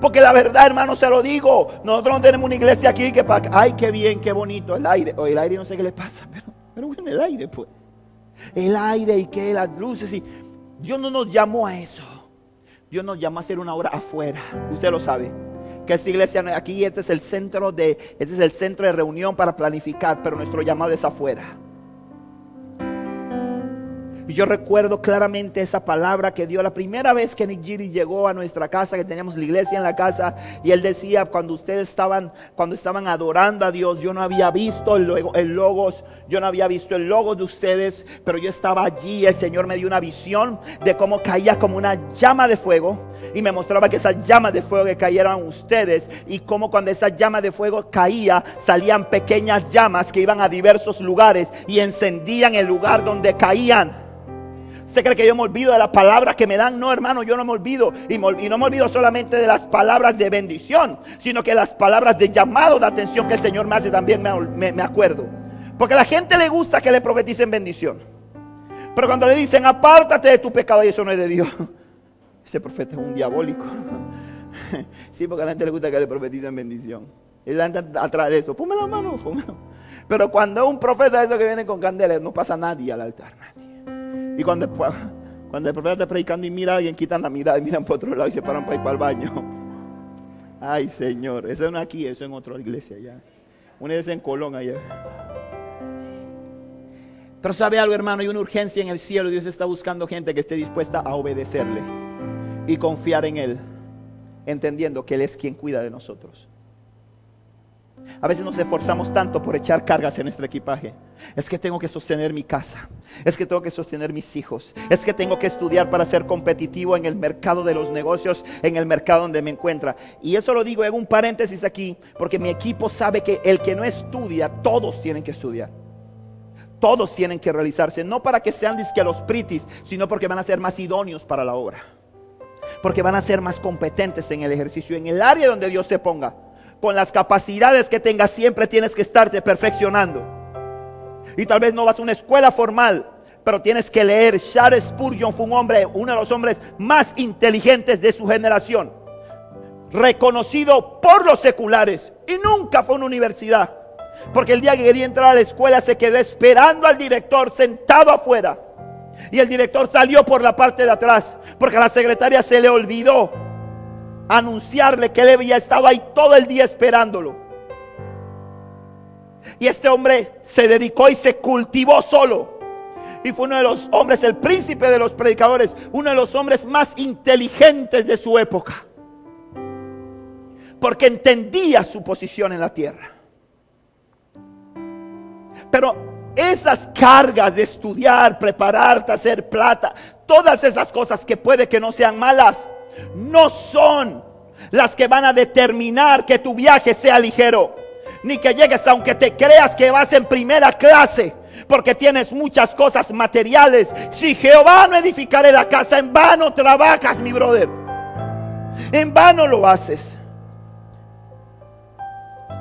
Porque la verdad, hermano, se lo digo. Nosotros no tenemos una iglesia aquí que para... Ay, qué bien, qué bonito el aire. O el aire no sé qué le pasa. Pero, pero bueno, el aire pues. El aire y que las luces. Y Dios no nos llamó a eso. Dios nos llamó a hacer una obra afuera. Usted lo sabe. Que esta iglesia aquí, este es el centro de, este es el centro de reunión para planificar, pero nuestro llamado es afuera. Y yo recuerdo claramente esa palabra que dio la primera vez que Nick Giri llegó a nuestra casa, que teníamos la iglesia en la casa, y él decía, cuando ustedes estaban, cuando estaban adorando a Dios, yo no había visto el, el logos, yo no había visto el logo de ustedes, pero yo estaba allí, el Señor me dio una visión de cómo caía como una llama de fuego, y me mostraba que esas llamas de fuego que cayeran ustedes, y cómo cuando esa llama de fuego caía, salían pequeñas llamas que iban a diversos lugares y encendían el lugar donde caían. ¿Se cree que yo me olvido de las palabras que me dan? No, hermano, yo no me olvido. Y, no me olvido solamente de las palabras de bendición, sino que las palabras de llamado de atención que el Señor me hace también me, acuerdo. Porque a la gente le gusta que le profeticen bendición. Pero cuando le dicen, apártate de tu pecado, y eso no es de Dios. Ese profeta es un diabólico. Sí, porque a la gente le gusta que le profeticen bendición. Y la gente atrás de eso, ponme la mano, Pero cuando es un profeta de eso que viene con candela, no pasa nadie al altar. Y cuando, cuando el profeta está predicando y mira a alguien, quitan la mirada y miran por otro lado y se paran para ir para el baño. Ay, Señor. Eso no aquí, eso en otra iglesia allá. Una es en Colón allá. Pero sabe algo, hermano, hay una urgencia en el cielo. Dios está buscando gente que esté dispuesta a obedecerle y confiar en Él, entendiendo que Él es quien cuida de nosotros. A veces nos esforzamos tanto por echar cargas en nuestro equipaje. Es que tengo que sostener mi casa. Es que tengo que sostener mis hijos. Es que tengo que estudiar para ser competitivo en el mercado de los negocios, en el mercado donde me encuentra. Y eso lo digo en un paréntesis aquí, porque mi equipo sabe que el que no estudia, todos tienen que estudiar. Todos tienen que realizarse, no para que sean disque los pritis, sino porque van a ser más idóneos para la obra. Porque van a ser más competentes en el ejercicio, en el área donde Dios se ponga con las capacidades que tengas, siempre tienes que estarte perfeccionando. Y tal vez no vas a una escuela formal, pero tienes que leer. Charles Spurgeon fue un hombre, uno de los hombres más inteligentes de su generación, reconocido por los seculares y nunca fue a una universidad. Porque el día que quería entrar a la escuela se quedó esperando al director sentado afuera. Y el director salió por la parte de atrás, porque a la secretaria se le olvidó anunciarle que él había estado ahí todo el día esperándolo. Y este hombre se dedicó y se cultivó solo. Y fue uno de los hombres, el príncipe de los predicadores, uno de los hombres más inteligentes de su época. Porque entendía su posición en la tierra. Pero esas cargas de estudiar, prepararte, hacer plata, todas esas cosas que puede que no sean malas, no son las que van a determinar que tu viaje sea ligero. Ni que llegues aunque te creas que vas en primera clase. Porque tienes muchas cosas materiales. Si Jehová no edificaré la casa, en vano trabajas, mi brother. En vano lo haces.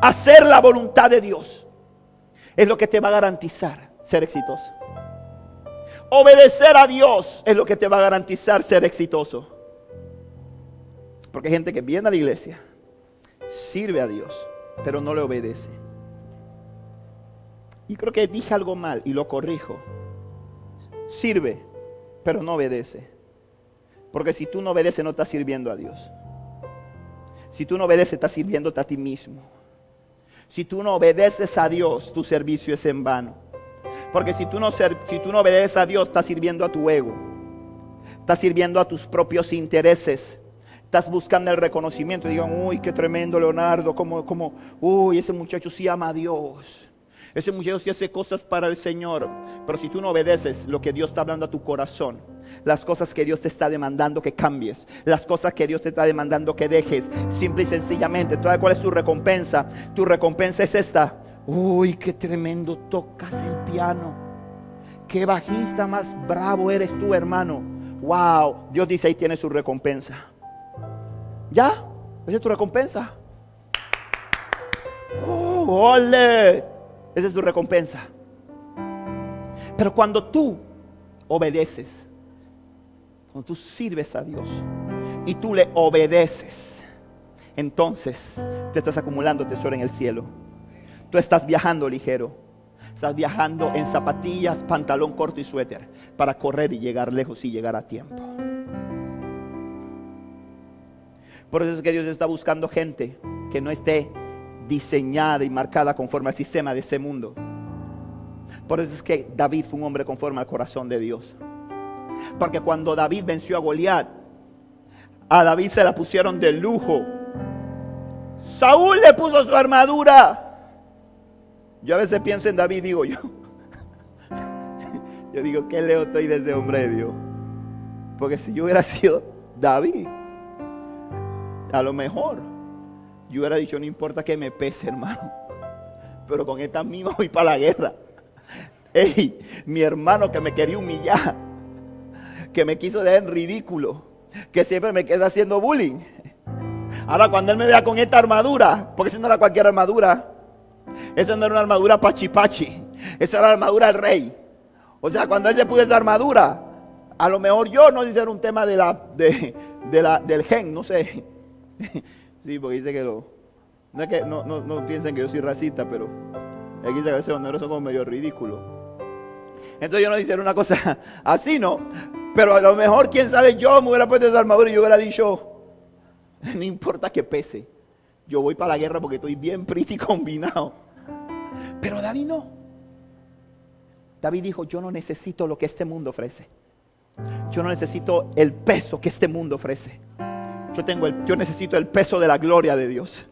Hacer la voluntad de Dios es lo que te va a garantizar ser exitoso. Obedecer a Dios es lo que te va a garantizar ser exitoso. Porque hay gente que viene a la iglesia, sirve a Dios, pero no le obedece. Y creo que dije algo mal y lo corrijo. Sirve, pero no obedece. Porque si tú no obedeces, no estás sirviendo a Dios. Si tú no obedeces, estás sirviéndote a ti mismo. Si tú no obedeces a Dios, tu servicio es en vano. Porque si tú no, si tú no obedeces a Dios, estás sirviendo a tu ego. Estás sirviendo a tus propios intereses estás buscando el reconocimiento digan, uy, qué tremendo Leonardo, como, como, uy, ese muchacho sí ama a Dios. Ese muchacho sí hace cosas para el Señor. Pero si tú no obedeces lo que Dios está hablando a tu corazón, las cosas que Dios te está demandando que cambies, las cosas que Dios te está demandando que dejes, simple y sencillamente, ¿toda cuál es tu recompensa? Tu recompensa es esta. Uy, qué tremendo tocas el piano. Qué bajista más bravo eres tú, hermano. Wow, Dios dice ahí tiene su recompensa. Ya, esa es tu recompensa. Oh, ole. Esa es tu recompensa. Pero cuando tú obedeces, cuando tú sirves a Dios y tú le obedeces, entonces te estás acumulando tesoro en el cielo. Tú estás viajando ligero. Estás viajando en zapatillas, pantalón corto y suéter para correr y llegar lejos y llegar a tiempo. Por eso es que Dios está buscando gente que no esté diseñada y marcada conforme al sistema de este mundo. Por eso es que David fue un hombre conforme al corazón de Dios. Porque cuando David venció a Goliat, a David se la pusieron de lujo. Saúl le puso su armadura. Yo a veces pienso en David, digo yo. Yo digo, ¿qué leo estoy desde hombre de Dios? Porque si yo hubiera sido David, a lo mejor yo hubiera dicho, no importa que me pese, hermano. Pero con esta misma voy para la guerra. Ey, mi hermano que me quería humillar, que me quiso dejar en ridículo, que siempre me queda haciendo bullying. Ahora cuando él me vea con esta armadura, porque si no era cualquier armadura, esa no era una armadura pachipachi, esa era la armadura del rey. O sea, cuando él se puso esa armadura, a lo mejor yo no dice era un tema de la, de, la, del gen, no sé. sí, porque dice que lo, no es que no, no, piensen que yo soy racista, pero aquí dice que a veces los negros son como medio ridículos. Entonces yo no dice una cosa así, ¿no? Pero a lo mejor, quién sabe, yo me hubiera puesto esa armadura y yo hubiera dicho, no importa que pese, yo voy para la guerra porque estoy bien pretty combinado. Pero David no. David dijo, yo no necesito lo que este mundo ofrece. Yo no necesito el peso que este mundo ofrece. Yo, tengo el, yo necesito el peso de la gloria de Dios.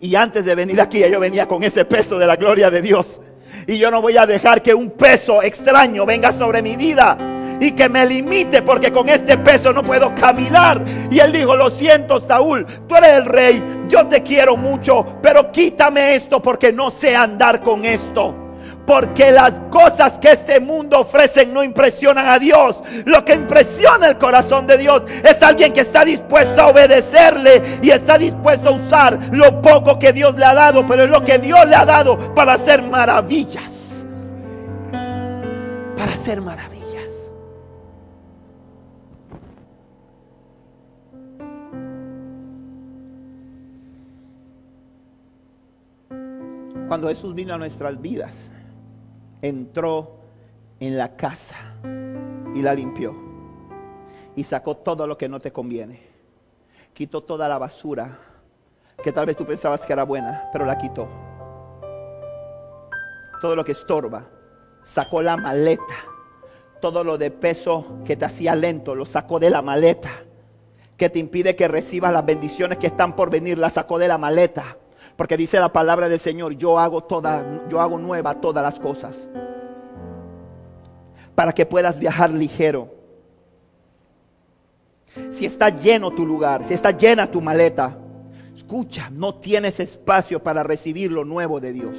Y antes de venir aquí, yo venía con ese peso de la gloria de Dios. Y yo no voy a dejar que un peso extraño venga sobre mi vida y que me limite porque con este peso no puedo caminar. Y él dijo, lo siento Saúl, tú eres el rey, yo te quiero mucho, pero quítame esto porque no sé andar con esto. Porque las cosas que este mundo ofrecen no impresionan a Dios. Lo que impresiona el corazón de Dios es alguien que está dispuesto a obedecerle y está dispuesto a usar lo poco que Dios le ha dado, pero es lo que Dios le ha dado para hacer maravillas. Para hacer maravillas. Cuando Jesús vino a nuestras vidas, entró en la casa y la limpió. Y sacó todo lo que no te conviene. Quitó toda la basura que tal vez tú pensabas que era buena, pero la quitó. Todo lo que estorba. Sacó la maleta. Todo lo de peso que te hacía lento, lo sacó de la maleta. Que te impide que recibas las bendiciones que están por venir, la sacó de la maleta porque dice la palabra del Señor, yo hago toda, yo hago nueva todas las cosas. Para que puedas viajar ligero. Si está lleno tu lugar, si está llena tu maleta, escucha, no tienes espacio para recibir lo nuevo de Dios.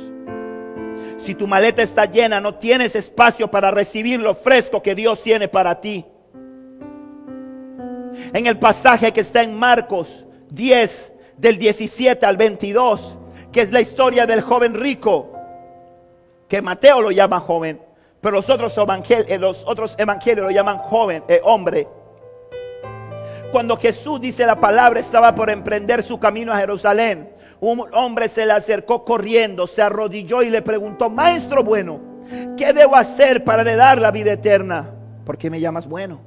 Si tu maleta está llena, no tienes espacio para recibir lo fresco que Dios tiene para ti. En el pasaje que está en Marcos 10, del 17 al 22, que es la historia del joven rico, que Mateo lo llama joven, pero los otros, evangelios, eh, los otros evangelios lo llaman joven, eh, hombre. Cuando Jesús dice la palabra, estaba por emprender su camino a Jerusalén. Un hombre se le acercó corriendo, se arrodilló y le preguntó, maestro bueno, ¿qué debo hacer para heredar la vida eterna? ¿Por qué me llamas bueno?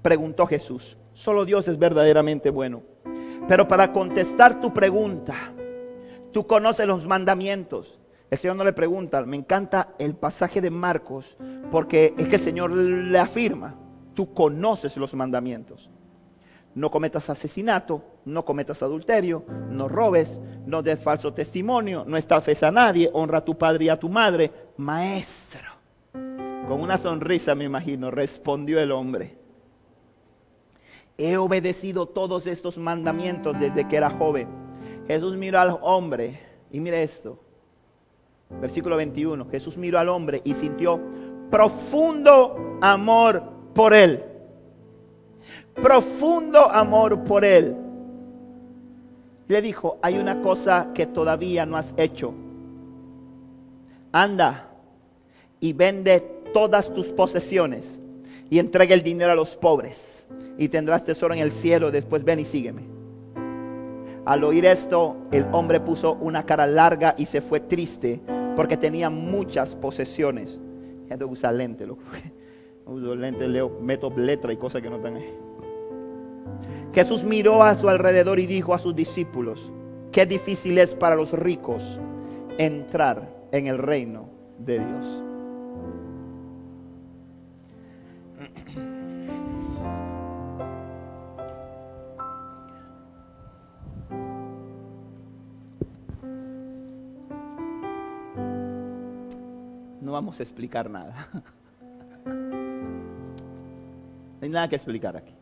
Preguntó Jesús. Solo Dios es verdaderamente bueno. Pero para contestar tu pregunta, tú conoces los mandamientos. El Señor no le pregunta, me encanta el pasaje de Marcos, porque es que el Señor le afirma, tú conoces los mandamientos. No cometas asesinato, no cometas adulterio, no robes, no des falso testimonio, no estafes a nadie, honra a tu padre y a tu madre. Maestro, con una sonrisa me imagino, respondió el hombre he obedecido todos estos mandamientos desde que era joven. Jesús miró al hombre y mire esto. Versículo 21. Jesús miró al hombre y sintió profundo amor por él. Profundo amor por él. Le dijo, hay una cosa que todavía no has hecho. Anda y vende todas tus posesiones y entrega el dinero a los pobres y tendrás tesoro en el cielo. Después ven y sígueme. Al oír esto, el hombre puso una cara larga y se fue triste porque tenía muchas posesiones. Usa lente, loco. Uso lente, leo, meto letra y cosas que no están ahí. Jesús miró a su alrededor y dijo a sus discípulos, qué difícil es para los ricos entrar en el reino de Dios. No vamos a explicar nada. No hay nada que explicar aquí.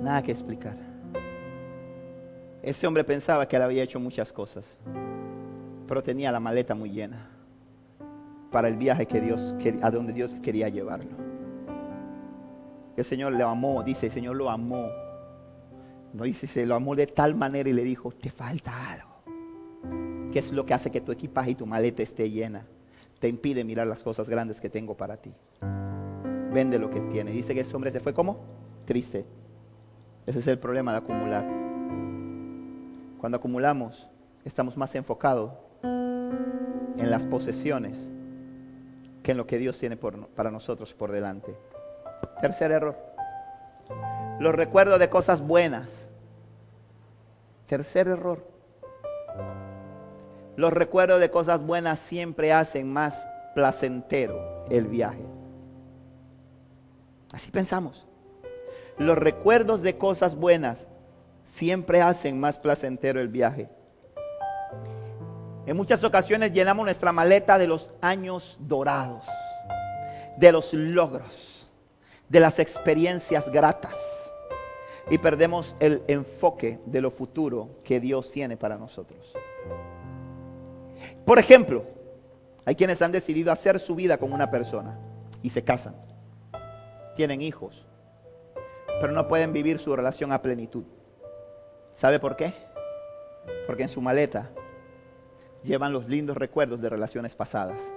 Nada que explicar. Ese hombre pensaba que él había hecho muchas cosas, pero tenía la maleta muy llena para el viaje que Dios a donde Dios quería llevarlo. El Señor lo amó, dice, el Señor lo amó. No dice, se lo amó de tal manera y le dijo, te falta algo. ¿Qué es lo que hace que tu equipaje y tu maleta esté llena? Te impide mirar las cosas grandes que tengo para ti. Vende lo que tiene. Dice que ese hombre se fue como triste. Ese es el problema de acumular. Cuando acumulamos, estamos más enfocados en las posesiones que en lo que Dios tiene para nosotros por delante. Tercer error. Los recuerdos de cosas buenas. Tercer error. Los recuerdos de cosas buenas siempre hacen más placentero el viaje. Así pensamos. Los recuerdos de cosas buenas siempre hacen más placentero el viaje. En muchas ocasiones llenamos nuestra maleta de los años dorados, de los logros, de las experiencias gratas y perdemos el enfoque de lo futuro que Dios tiene para nosotros. Por ejemplo, hay quienes han decidido hacer su vida con una persona y se casan, tienen hijos, pero no pueden vivir su relación a plenitud. ¿Sabe por qué? Porque en su maleta llevan los lindos recuerdos de relaciones pasadas.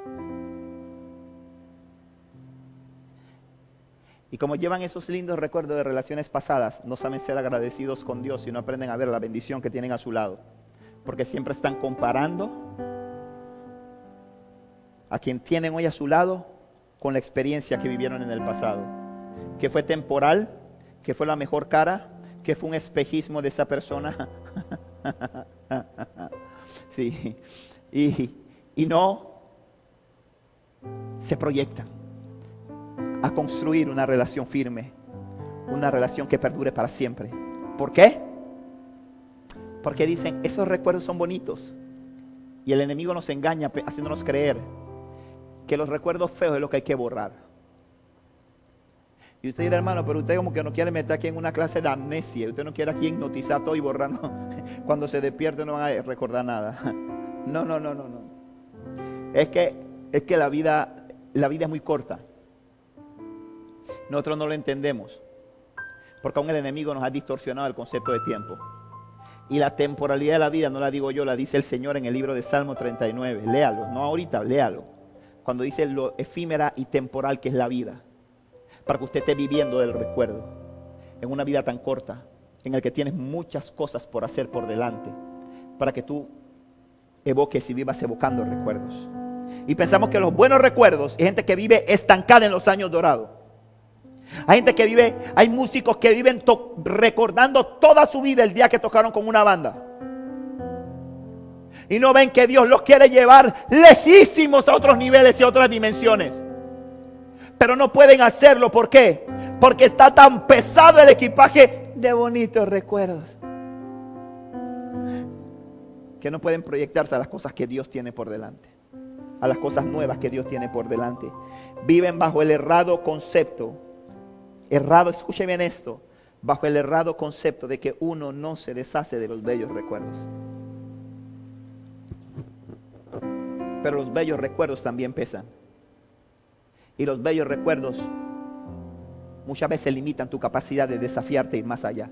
Y como llevan esos lindos recuerdos de relaciones pasadas, no saben ser agradecidos con Dios y no aprenden a ver la bendición que tienen a su lado. Porque siempre están comparando a quien tienen hoy a su lado con la experiencia que vivieron en el pasado. Que fue temporal, que fue la mejor cara, que fue un espejismo de esa persona. sí. Y, y no se proyectan a construir una relación firme, una relación que perdure para siempre. ¿Por qué? Porque dicen, esos recuerdos son bonitos. Y el enemigo nos engaña haciéndonos creer que los recuerdos feos es lo que hay que borrar. Y usted dirá, hermano, pero usted como que no quiere meter aquí en una clase de amnesia. Usted no quiere aquí hipnotizar todo y borrar. Cuando se despierte no va a recordar nada. No, no, no, no, no. Es que, es que la, vida, la vida es muy corta. Nosotros no lo entendemos. Porque aún el enemigo nos ha distorsionado el concepto de tiempo. Y la temporalidad de la vida no la digo yo, la dice el Señor en el libro de Salmo 39. Léalo, no ahorita, léalo. Cuando dice lo efímera y temporal que es la vida para que usted esté viviendo del recuerdo en una vida tan corta, en el que tienes muchas cosas por hacer por delante, para que tú evoques y vivas evocando recuerdos. Y pensamos que los buenos recuerdos, hay gente que vive estancada en los años dorados. Hay gente que vive, hay músicos que viven recordando toda su vida el día que tocaron con una banda. Y no ven que Dios los quiere llevar lejísimos a otros niveles y a otras dimensiones pero no pueden hacerlo. ¿Por qué? Porque está tan pesado el equipaje de bonitos recuerdos. Que no pueden proyectarse a las cosas que Dios tiene por delante. A las cosas nuevas que Dios tiene por delante. Viven bajo el errado concepto. Errado, escuche bien esto. Bajo el errado concepto de que uno no se deshace de los bellos recuerdos. Pero los bellos recuerdos también pesan. Y los bellos recuerdos muchas veces limitan tu capacidad de desafiarte y más allá.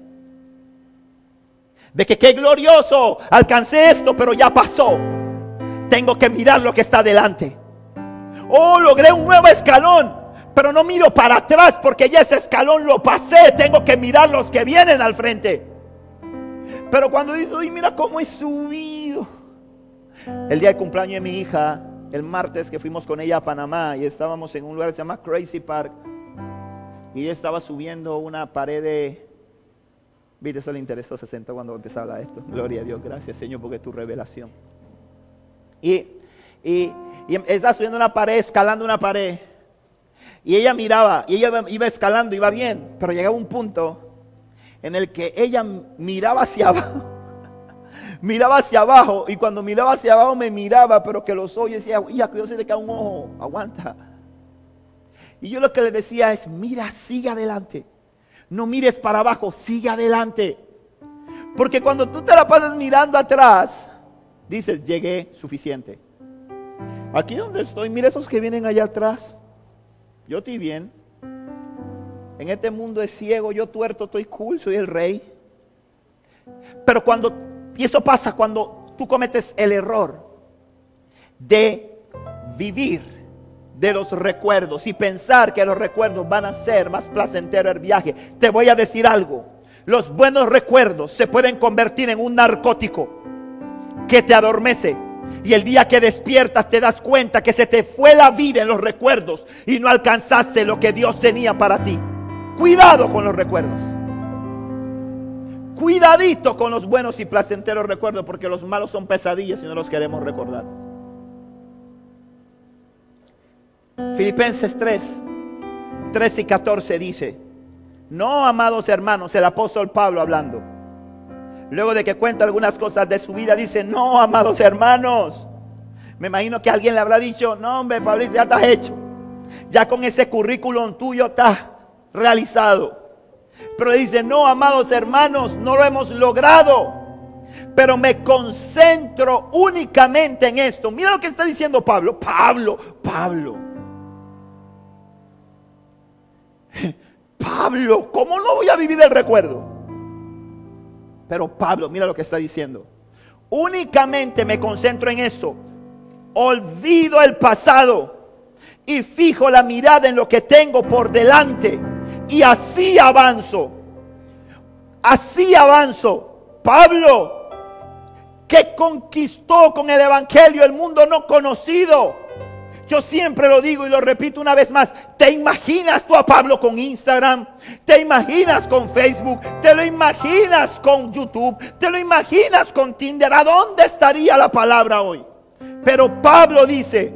De que qué glorioso, alcancé esto, pero ya pasó. Tengo que mirar lo que está delante. Oh, logré un nuevo escalón, pero no miro para atrás porque ya ese escalón lo pasé. Tengo que mirar los que vienen al frente. Pero cuando dice, uy, mira cómo he subido. El día de cumpleaños de mi hija, el martes que fuimos con ella a Panamá y estábamos en un lugar que se llama Crazy Park. Y ella estaba subiendo una pared de... Viste, eso le interesó, se sentó cuando empezaba a hablar esto. Gloria a Dios, gracias Señor, porque es tu revelación. Y, y, y estaba subiendo una pared, escalando una pared. Y ella miraba, y ella iba escalando, iba bien, pero llegaba un punto en el que ella miraba hacia abajo. Miraba hacia abajo, y cuando miraba hacia abajo me miraba, pero que los ojos decía, hija, cuidado se te un ojo, aguanta. Y yo lo que le decía es, mira, sigue adelante. No mires para abajo, sigue adelante. Porque cuando tú te la pasas mirando atrás, dices, llegué suficiente. Aquí donde estoy, mira esos que vienen allá atrás. Yo estoy bien. En este mundo es ciego, yo tuerto, estoy cool, soy el rey. Pero cuando, y eso pasa cuando tú cometes el error de vivir de los recuerdos y pensar que los recuerdos van a ser más placentero el viaje. Te voy a decir algo. Los buenos recuerdos se pueden convertir en un narcótico que te adormece y el día que despiertas te das cuenta que se te fue la vida en los recuerdos y no alcanzaste lo que Dios tenía para ti. Cuidado con los recuerdos. Cuidadito con los buenos y placenteros recuerdos porque los malos son pesadillas y no los queremos recordar. Filipenses 3, 3 y 14 dice, no amados hermanos, el apóstol Pablo hablando Luego de que cuenta algunas cosas de su vida, dice, no, amados hermanos. Me imagino que alguien le habrá dicho, no, hombre, Pablito, ya estás hecho. Ya con ese currículum tuyo estás realizado. Pero dice, no, amados hermanos, no lo hemos logrado. Pero me concentro únicamente en esto. Mira lo que está diciendo Pablo. Pablo, Pablo. Pablo, ¿cómo no voy a vivir el recuerdo? Pero Pablo, mira lo que está diciendo. Únicamente me concentro en esto. Olvido el pasado y fijo la mirada en lo que tengo por delante. Y así avanzo. Así avanzo. Pablo, que conquistó con el Evangelio el mundo no conocido yo siempre lo digo y lo repito una vez más. ¿Te imaginas tú a Pablo con Instagram? ¿Te imaginas con Facebook? ¿Te lo imaginas con YouTube? ¿Te lo imaginas con Tinder? ¿A dónde estaría la palabra hoy? Pero Pablo dice,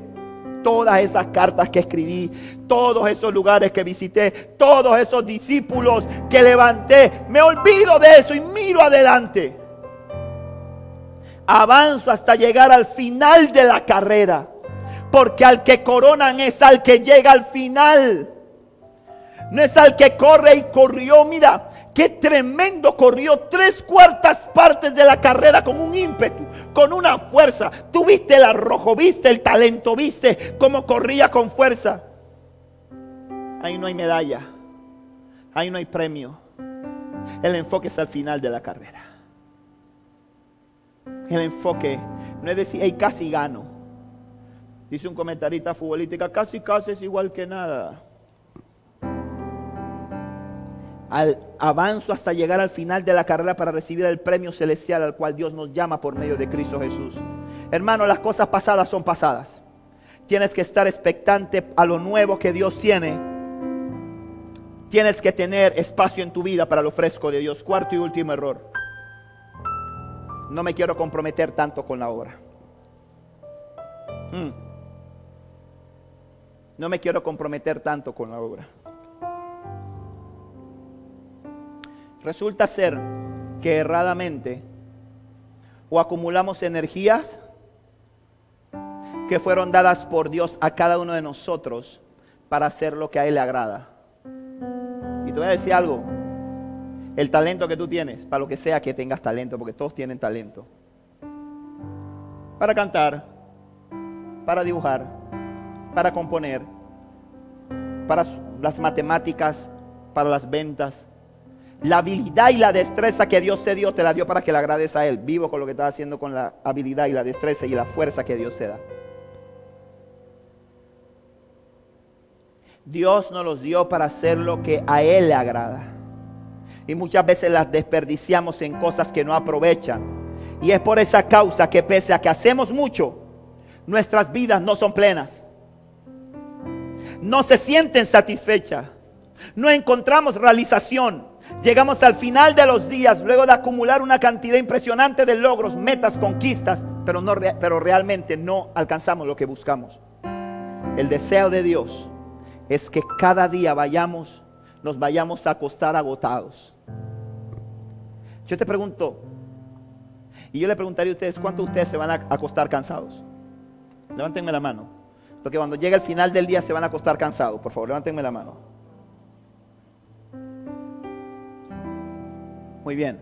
todas esas cartas que escribí, todos esos lugares que visité, todos esos discípulos que levanté, me olvido de eso y miro adelante. Avanzo hasta llegar al final de la carrera porque al que coronan es al que llega al final. No es al que corre y corrió. Mira, qué tremendo corrió tres cuartas partes de la carrera con un ímpetu, con una fuerza. Tú viste el arrojo, viste el talento, viste cómo corría con fuerza. Ahí no hay medalla, ahí no hay premio. El enfoque es al final de la carrera. El enfoque no es decir, hey, casi gano. Dice un comentarista futbolística, casi casi es igual que nada. Al avanzo hasta llegar al final de la carrera para recibir el premio celestial al cual Dios nos llama por medio de Cristo Jesús. Hermano, las cosas pasadas son pasadas. Tienes que estar expectante a lo nuevo que Dios tiene. Tienes que tener espacio en tu vida para lo fresco de Dios. Cuarto y último error. No me quiero comprometer tanto con la obra. Hmm. No me quiero comprometer tanto con la obra. Resulta ser que erradamente o acumulamos energías que fueron dadas por Dios a cada uno de nosotros para hacer lo que a Él le agrada. Y te voy a decir algo, el talento que tú tienes, para lo que sea que tengas talento, porque todos tienen talento, para cantar, para dibujar, para componer, para las matemáticas, para las ventas. La habilidad y la destreza que Dios te dio, te la dio para que le agrades a Él. Vivo con lo que estás haciendo con la habilidad y la destreza y la fuerza que Dios te da. Dios nos los dio para hacer lo que a Él le agrada. Y muchas veces las desperdiciamos en cosas que no aprovechan Y es por esa causa que pese a que hacemos mucho, nuestras vidas no son plenas. No se sienten satisfechas. No encontramos realización. Llegamos al final de los días luego de acumular una cantidad impresionante de logros, metas, conquistas, pero, no, pero realmente no alcanzamos lo que buscamos. El deseo de Dios es que cada día vayamos, nos vayamos a acostar agotados. Yo te pregunto, y yo le preguntaría a ustedes, ¿cuántos de ustedes se van a acostar cansados? Levántenme la mano. Porque cuando llega el final del día se van a acostar cansados. Por favor, levántenme la mano. Muy bien.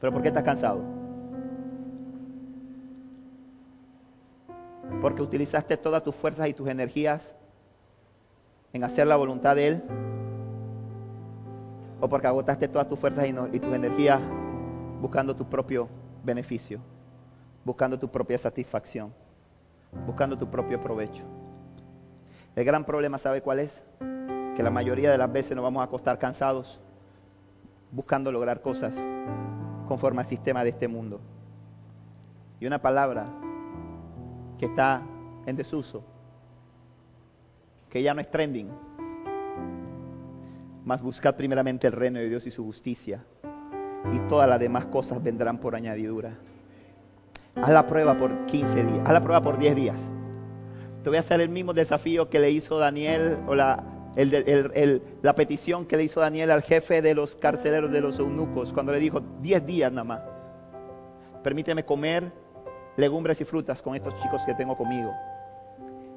¿Pero por qué estás cansado? Porque utilizaste todas tus fuerzas y tus energías en hacer la voluntad de Él o porque agotaste todas tus fuerzas y, tus energías buscando tu propio beneficio, buscando tu propia satisfacción, buscando tu propio provecho. El gran problema, ¿sabe cuál es? Que la mayoría de las veces nos vamos a acostar cansados buscando lograr cosas conforme al sistema de este mundo. Y una palabra que está en desuso, que ya no es trending, mas buscad primeramente el reino de Dios y su justicia, y todas las demás cosas vendrán por añadidura. Haz la prueba por 15 días, haz la prueba por 10 días. Te voy a hacer el mismo desafío que le hizo Daniel, o la, la petición que le hizo Daniel al jefe de los carceleros de los eunucos, cuando le dijo 10 días nada más. Permíteme comer legumbres y frutas con estos chicos que tengo conmigo.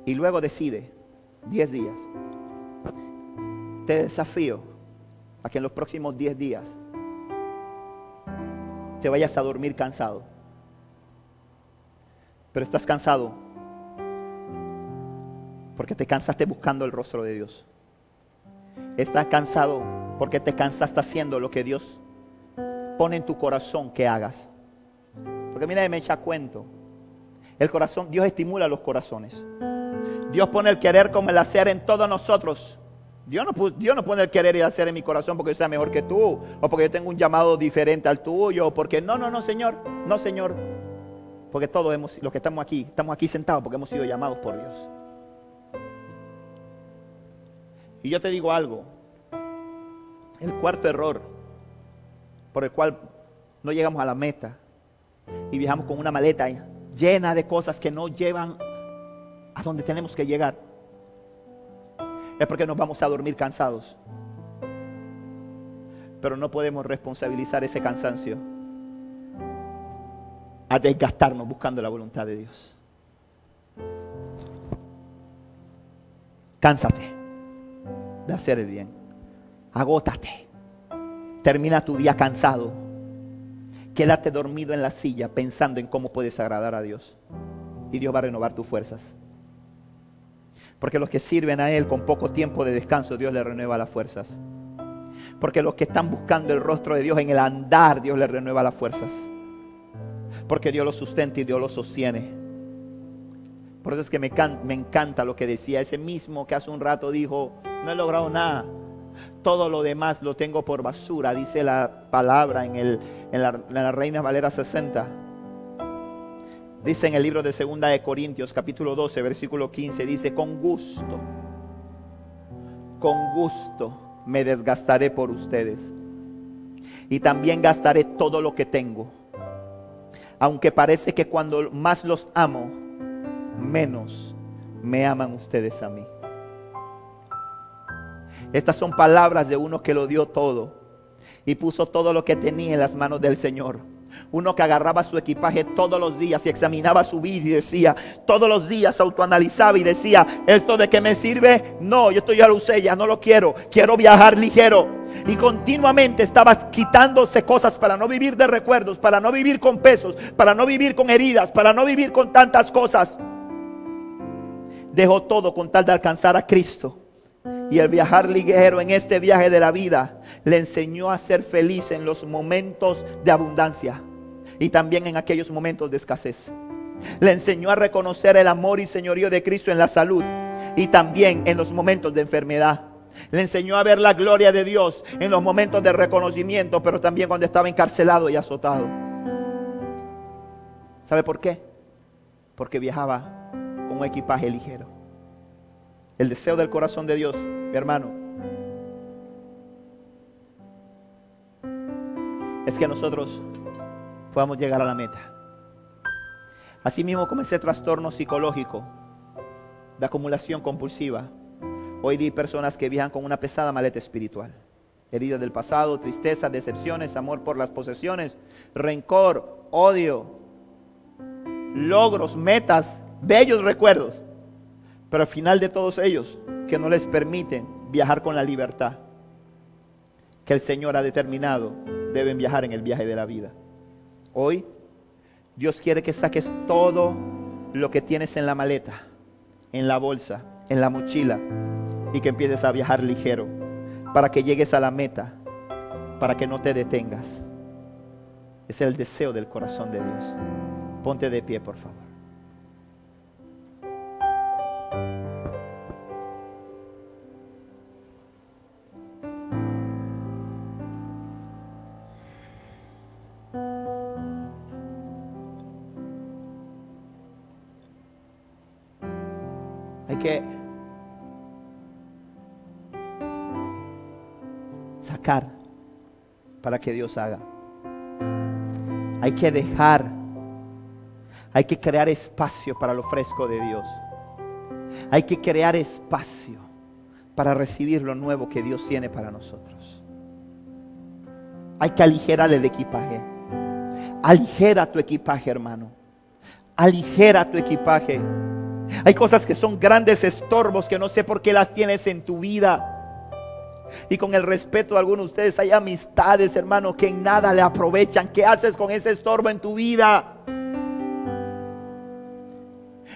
Y luego decide, 10 días te desafío a que en los próximos 10 días te vayas a dormir cansado. Pero estás cansado porque te cansaste buscando el rostro de Dios. Estás cansado porque te cansaste haciendo lo que Dios pone en tu corazón que hagas. Porque mira, me echa cuento. El corazón, Dios estimula los corazones. Dios pone el querer como el hacer en todos nosotros. Dios no, pone el querer y hacer en mi corazón porque yo sea mejor que tú, o porque yo tengo un llamado diferente al tuyo, o porque no, no, no, Señor, no, Señor. Porque todos hemos, los que estamos aquí, estamos aquí sentados porque hemos sido llamados por Dios. Y yo te digo algo, el cuarto error por el cual no llegamos a la meta y viajamos con una maleta llena de cosas que no llevan a donde tenemos que llegar es porque nos vamos a dormir cansados. Pero no podemos responsabilizar ese cansancio a desgastarnos buscando la voluntad de Dios. Cánsate de hacer el bien. Agótate. Termina tu día cansado. Quédate dormido en la silla pensando en cómo puedes agradar a Dios. Y Dios va a renovar tus fuerzas. Porque los que sirven a Él con poco tiempo de descanso, Dios le renueva las fuerzas. Porque los que están buscando el rostro de Dios en el andar, Dios les renueva las fuerzas. Porque Dios los sustenta y Dios los sostiene. Por eso es que me, encanta lo que decía ese mismo que hace un rato dijo, no he logrado nada. Todo lo demás lo tengo por basura, dice la palabra en, el, en, la, la Reina Valera 60. Dice en el libro de Segunda de Corintios, capítulo 12, versículo 15, dice, con gusto, con gusto me desgastaré por ustedes. Y también gastaré todo lo que tengo. Aunque parece que cuando más los amo, menos me aman ustedes a mí. Estas son palabras de uno que lo dio todo y puso todo lo que tenía en las manos del Señor uno que agarraba su equipaje todos los días y examinaba su vida y decía, todos los días autoanalizaba y decía, ¿esto de qué me sirve? No, yo esto ya lo usé, ya no lo quiero, quiero viajar ligero. Y continuamente estabas quitándose cosas para no vivir de recuerdos, para no vivir con pesos, para no vivir con heridas, para no vivir con tantas cosas. Dejó todo con tal de alcanzar a Cristo. Y el viajar ligero en este viaje de la vida le enseñó a ser feliz en los momentos de abundancia y también en aquellos momentos de escasez. Le enseñó a reconocer el amor y señorío de Cristo en la salud y también en los momentos de enfermedad. Le enseñó a ver la gloria de Dios en los momentos de reconocimiento, pero también cuando estaba encarcelado y azotado. ¿Sabe por qué? Porque viajaba con un equipaje ligero. El deseo del corazón de Dios, mi hermano, es que nosotros podamos llegar a la meta. Asimismo, como ese trastorno psicológico de acumulación compulsiva, hoy hay personas que viajan con una pesada maleta espiritual. Heridas del pasado, tristeza, decepciones, amor por las posesiones, rencor, odio, logros, metas, bellos recuerdos. Pero al final de todos ellos, que no les permiten viajar con la libertad que el Señor ha determinado, deben viajar en el viaje de la vida. Hoy, Dios quiere que saques todo lo que tienes en la maleta, en la bolsa, en la mochila, y que empieces a viajar ligero, para que llegues a la meta, para que no te detengas. Es el deseo del corazón de Dios. Ponte de pie, por favor. Que sacar para que Dios haga. Hay que dejar. Hay que crear espacio para lo fresco de Dios. Hay que crear espacio para recibir lo nuevo que Dios tiene para nosotros. Hay que aligerar el equipaje. Aligera tu equipaje, hermano. Aligera tu equipaje. Hay cosas que son grandes estorbos que no sé por qué las tienes en tu vida. Y con el respeto de algunos de ustedes hay amistades, hermano, que en nada le aprovechan. ¿Qué haces con ese estorbo en tu vida?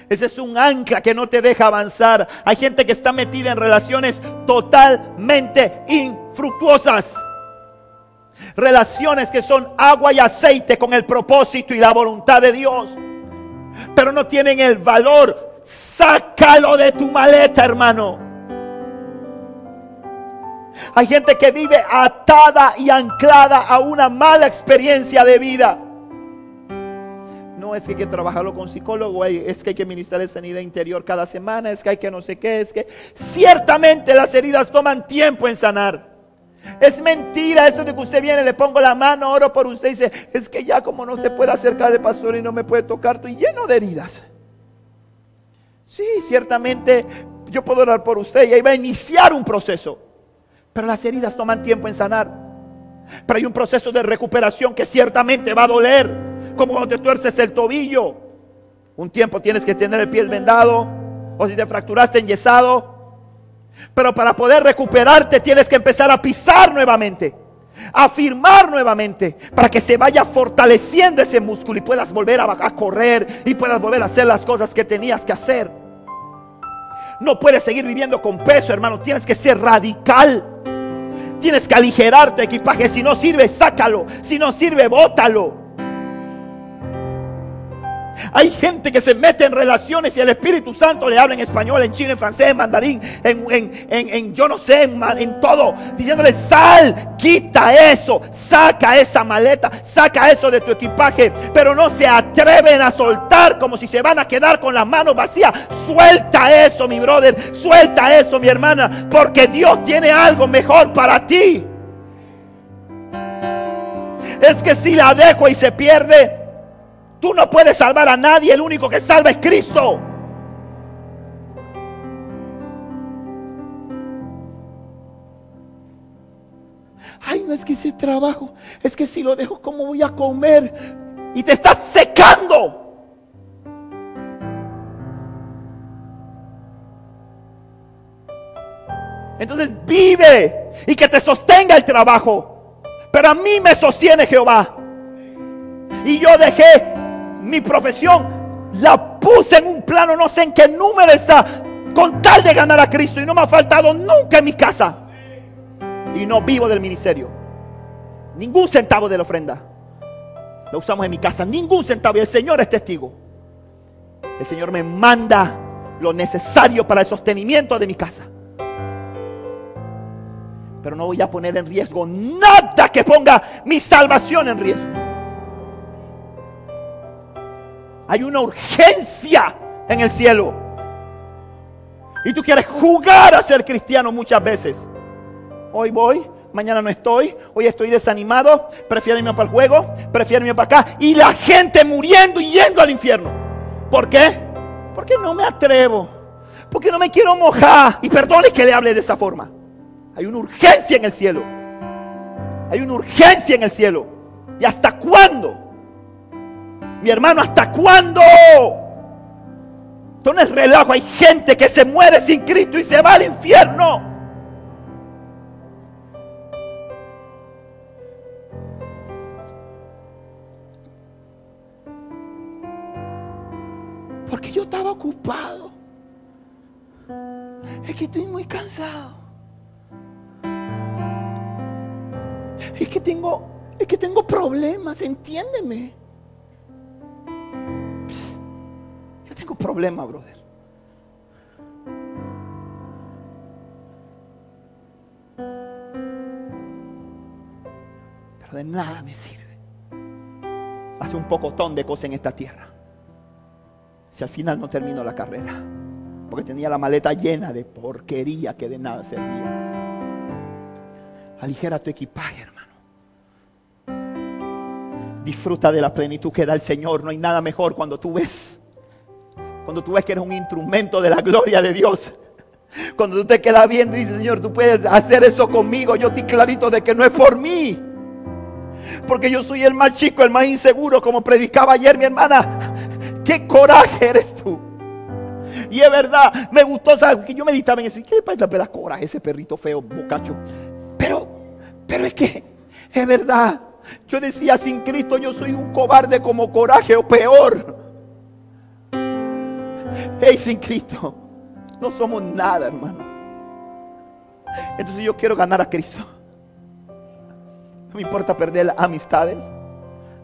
Ese es un ancla que no te deja avanzar. Hay gente que está metida en relaciones totalmente infructuosas. Relaciones que son agua y aceite con el propósito y la voluntad de Dios. Pero no tienen el valor. Sácalo de tu maleta, hermano. Hay gente que vive atada y anclada a una mala experiencia de vida. No es que hay que trabajarlo con psicólogo, es que hay que ministrar sanidad interior cada semana, es que hay que no sé qué, es que ciertamente las heridas toman tiempo en sanar. Es mentira eso de que usted viene, le pongo la mano, oro por usted y dice, es que ya como no se puede acercar de pastor y no me puede tocar, estoy lleno de heridas. Sí, ciertamente yo puedo orar por usted y ahí va a iniciar un proceso. Pero las heridas toman tiempo en sanar. Pero hay un proceso de recuperación que ciertamente va a doler. Como cuando te tuerces el tobillo. Un tiempo tienes que tener el pie vendado. O si te fracturaste enyesado. Pero para poder recuperarte tienes que empezar a pisar nuevamente. A firmar nuevamente. Para que se vaya fortaleciendo ese músculo y puedas volver a, correr. Y puedas volver a hacer las cosas que tenías que hacer. No puedes seguir viviendo con peso, hermano. Tienes que ser radical. Tienes que aligerar tu equipaje. Si no sirve, sácalo. Si no sirve, bótalo. Hay gente que se mete en relaciones y el Espíritu Santo le habla en español, en chino, en francés, en mandarín, en, yo no sé, en, en, todo. Diciéndole, sal, quita eso, saca esa maleta, saca eso de tu equipaje. Pero no se atreven a soltar como si se van a quedar con las manos vacías. Suelta eso, mi brother, suelta eso, mi hermana, porque Dios tiene algo mejor para ti. Es que si la dejo y se pierde, Tú no puedes salvar a nadie, el único que salva es Cristo. Ay, no es que ese trabajo, es que si lo dejo, ¿cómo voy a comer? Y te estás secando. Entonces vive y que te sostenga el trabajo. Pero a mí me sostiene Jehová. Y yo dejé mi profesión la puse en un plano, no sé en qué número está, con tal de ganar a Cristo. Y no me ha faltado nunca en mi casa. Y no vivo del ministerio. Ningún centavo de la ofrenda. Lo usamos en mi casa. Ningún centavo. Y el Señor es testigo. El Señor me manda lo necesario para el sostenimiento de mi casa. Pero no voy a poner en riesgo nada que ponga mi salvación en riesgo. Hay una urgencia en el cielo. Y tú quieres jugar a ser cristiano muchas veces. Hoy voy, mañana no estoy, hoy estoy desanimado, prefiero irme para el juego, prefiero irme para acá. Y la gente muriendo y yendo al infierno. ¿Por qué? Porque no me atrevo. Porque no me quiero mojar. Y perdone que le hable de esa forma. Hay una urgencia en el cielo. Hay una urgencia en el cielo. ¿Y hasta cuándo? Mi hermano, ¿hasta cuándo? Esto no es relajo. Hay gente que se muere sin Cristo y se va al infierno. Porque yo estaba ocupado. Es que estoy muy cansado. Es que tengo, es que tengo problemas, entiéndeme. Tengo problemas, brother. Pero de nada me sirve. Hace un pocotón de cosas en esta tierra. Si al final no termino la carrera. Porque tenía la maleta llena de porquería que de nada servía. Aligera tu equipaje, hermano. Disfruta de la plenitud que da el Señor. No hay nada mejor cuando tú ves. Cuando tú ves que eres un instrumento de la gloria de Dios. Cuando tú te quedas viendo y dices, Señor, tú puedes hacer eso conmigo. Yo estoy clarito de que no es por mí. Porque yo soy el más chico, el más inseguro, como predicaba ayer mi hermana. Qué coraje eres tú. Y es verdad, me gustó, ¿sabes? Que yo meditaba en eso. ¿Y qué le pasa coraje ese perrito feo, bocacho? Pero, pero es que, es verdad. Yo decía, sin Cristo yo soy un cobarde como coraje o peor. Hey, sin Cristo, no somos nada, hermano. Entonces yo quiero ganar a Cristo. No me importa perder amistades,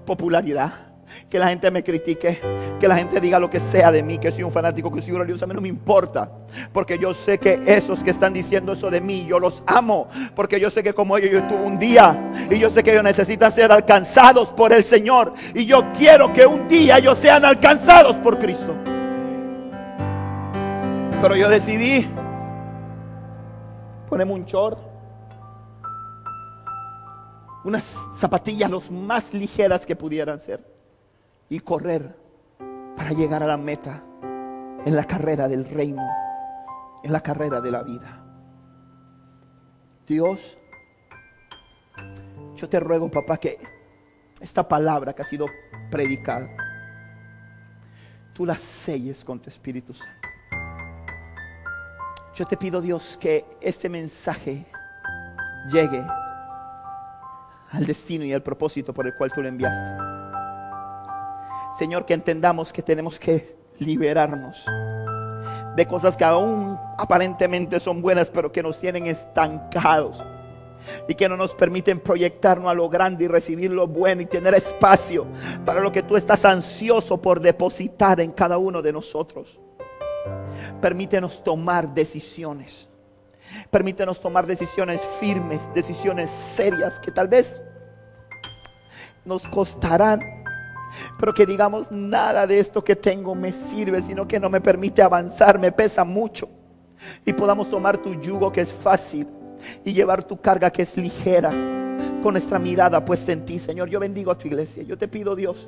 popularidad que la gente me critique, que la gente diga lo que sea de mí, que soy un fanático, que soy un religioso, a mí no me importa, porque yo sé que esos que están diciendo eso de mí, yo los amo, porque yo sé que como ellos yo estuve un día y yo sé que ellos necesitan ser alcanzados por el Señor y yo quiero que un día ellos sean alcanzados por Cristo. Pero yo decidí ponerme un short, unas zapatillas los más ligeras que pudieran ser y correr para llegar a la meta en la carrera del reino, en la carrera de la vida. Dios, yo te ruego, papá, que esta palabra que ha sido predicada, tú la selles con tu Espíritu Santo. Yo te pido, Dios, que este mensaje llegue al destino y al propósito por el cual tú lo enviaste. Señor, que entendamos que tenemos que liberarnos de cosas que aún aparentemente son buenas, pero que nos tienen estancados y que no nos permiten proyectarnos a lo grande y recibir lo bueno y tener espacio para lo que tú estás ansioso por depositar en cada uno de nosotros. Permítenos tomar decisiones. Permítenos tomar decisiones firmes, decisiones serias que tal vez nos costarán pero que digamos, nada de esto que tengo me sirve, sino que no me permite avanzar, me pesa mucho. Y podamos tomar tu yugo que es fácil y llevar tu carga que es ligera con nuestra mirada puesta en ti, Señor. Yo bendigo a tu iglesia. Yo te pido, Dios,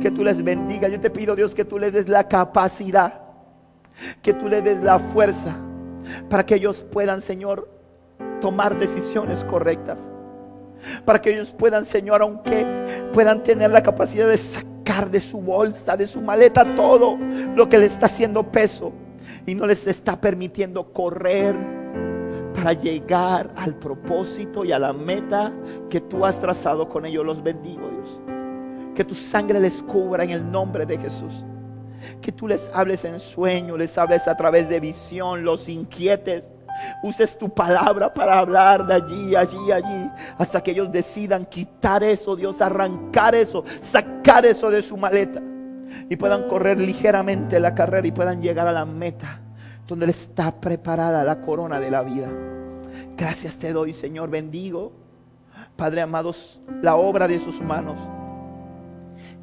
que tú les bendiga. Yo te pido, Dios, que tú les des la capacidad, que tú les des la fuerza para que ellos puedan, Señor, tomar decisiones correctas para que ellos puedan, Señor, aunque puedan tener la capacidad de sacar de su bolsa, de su maleta todo lo que les está haciendo peso y no les está permitiendo correr para llegar al propósito y a la meta que tú has trazado con ellos. Los bendigo, Dios. Que tu sangre les cubra en el nombre de Jesús. Que tú les hables en sueño, les hables a través de visión, los inquietes uses tu palabra para hablar de allí, allí, allí, hasta que ellos decidan quitar eso, Dios, arrancar eso, sacar eso de su maleta y puedan correr ligeramente la carrera y puedan llegar a la meta donde les está preparada la corona de la vida. Gracias te doy, Señor. Bendigo, Padre amados, la obra de sus manos.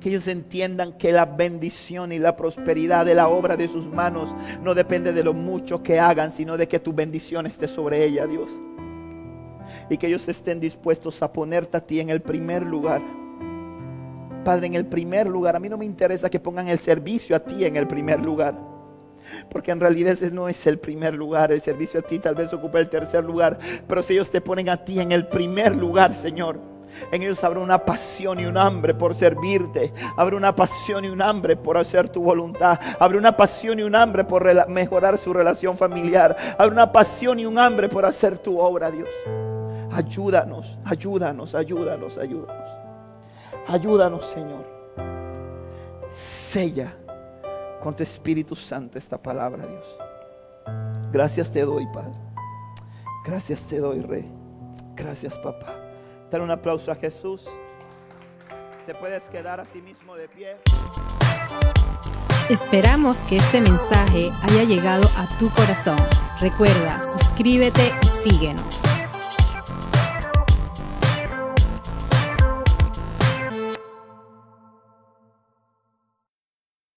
Que ellos entiendan que la bendición y la prosperidad de la obra de sus manos no depende de lo mucho que hagan, sino de que tu bendición esté sobre ella, Dios. Y que ellos estén dispuestos a ponerte a ti en el primer lugar. Padre, en el primer lugar. A mí no me interesa que pongan el servicio a ti en el primer lugar. Porque en realidad ese no es el primer lugar. El servicio a ti tal vez ocupa el tercer lugar. Pero si ellos te ponen a ti en el primer lugar, Señor en ellos habrá una pasión y un hambre por servirte. Habrá una pasión y un hambre por hacer tu voluntad. Habrá una pasión y un hambre por mejorar su relación familiar. Habrá una pasión y un hambre por hacer tu obra, Dios. Ayúdanos, ayúdanos, ayúdanos, ayúdanos. Ayúdanos, Señor. Sella con tu Espíritu Santo esta palabra, Dios. Gracias te doy, Padre. Gracias te doy, Rey. Gracias, papá. Dar un aplauso a Jesús. Te puedes quedar a sí mismo de pie. Esperamos que este mensaje haya llegado a tu corazón. Recuerda, suscríbete y síguenos.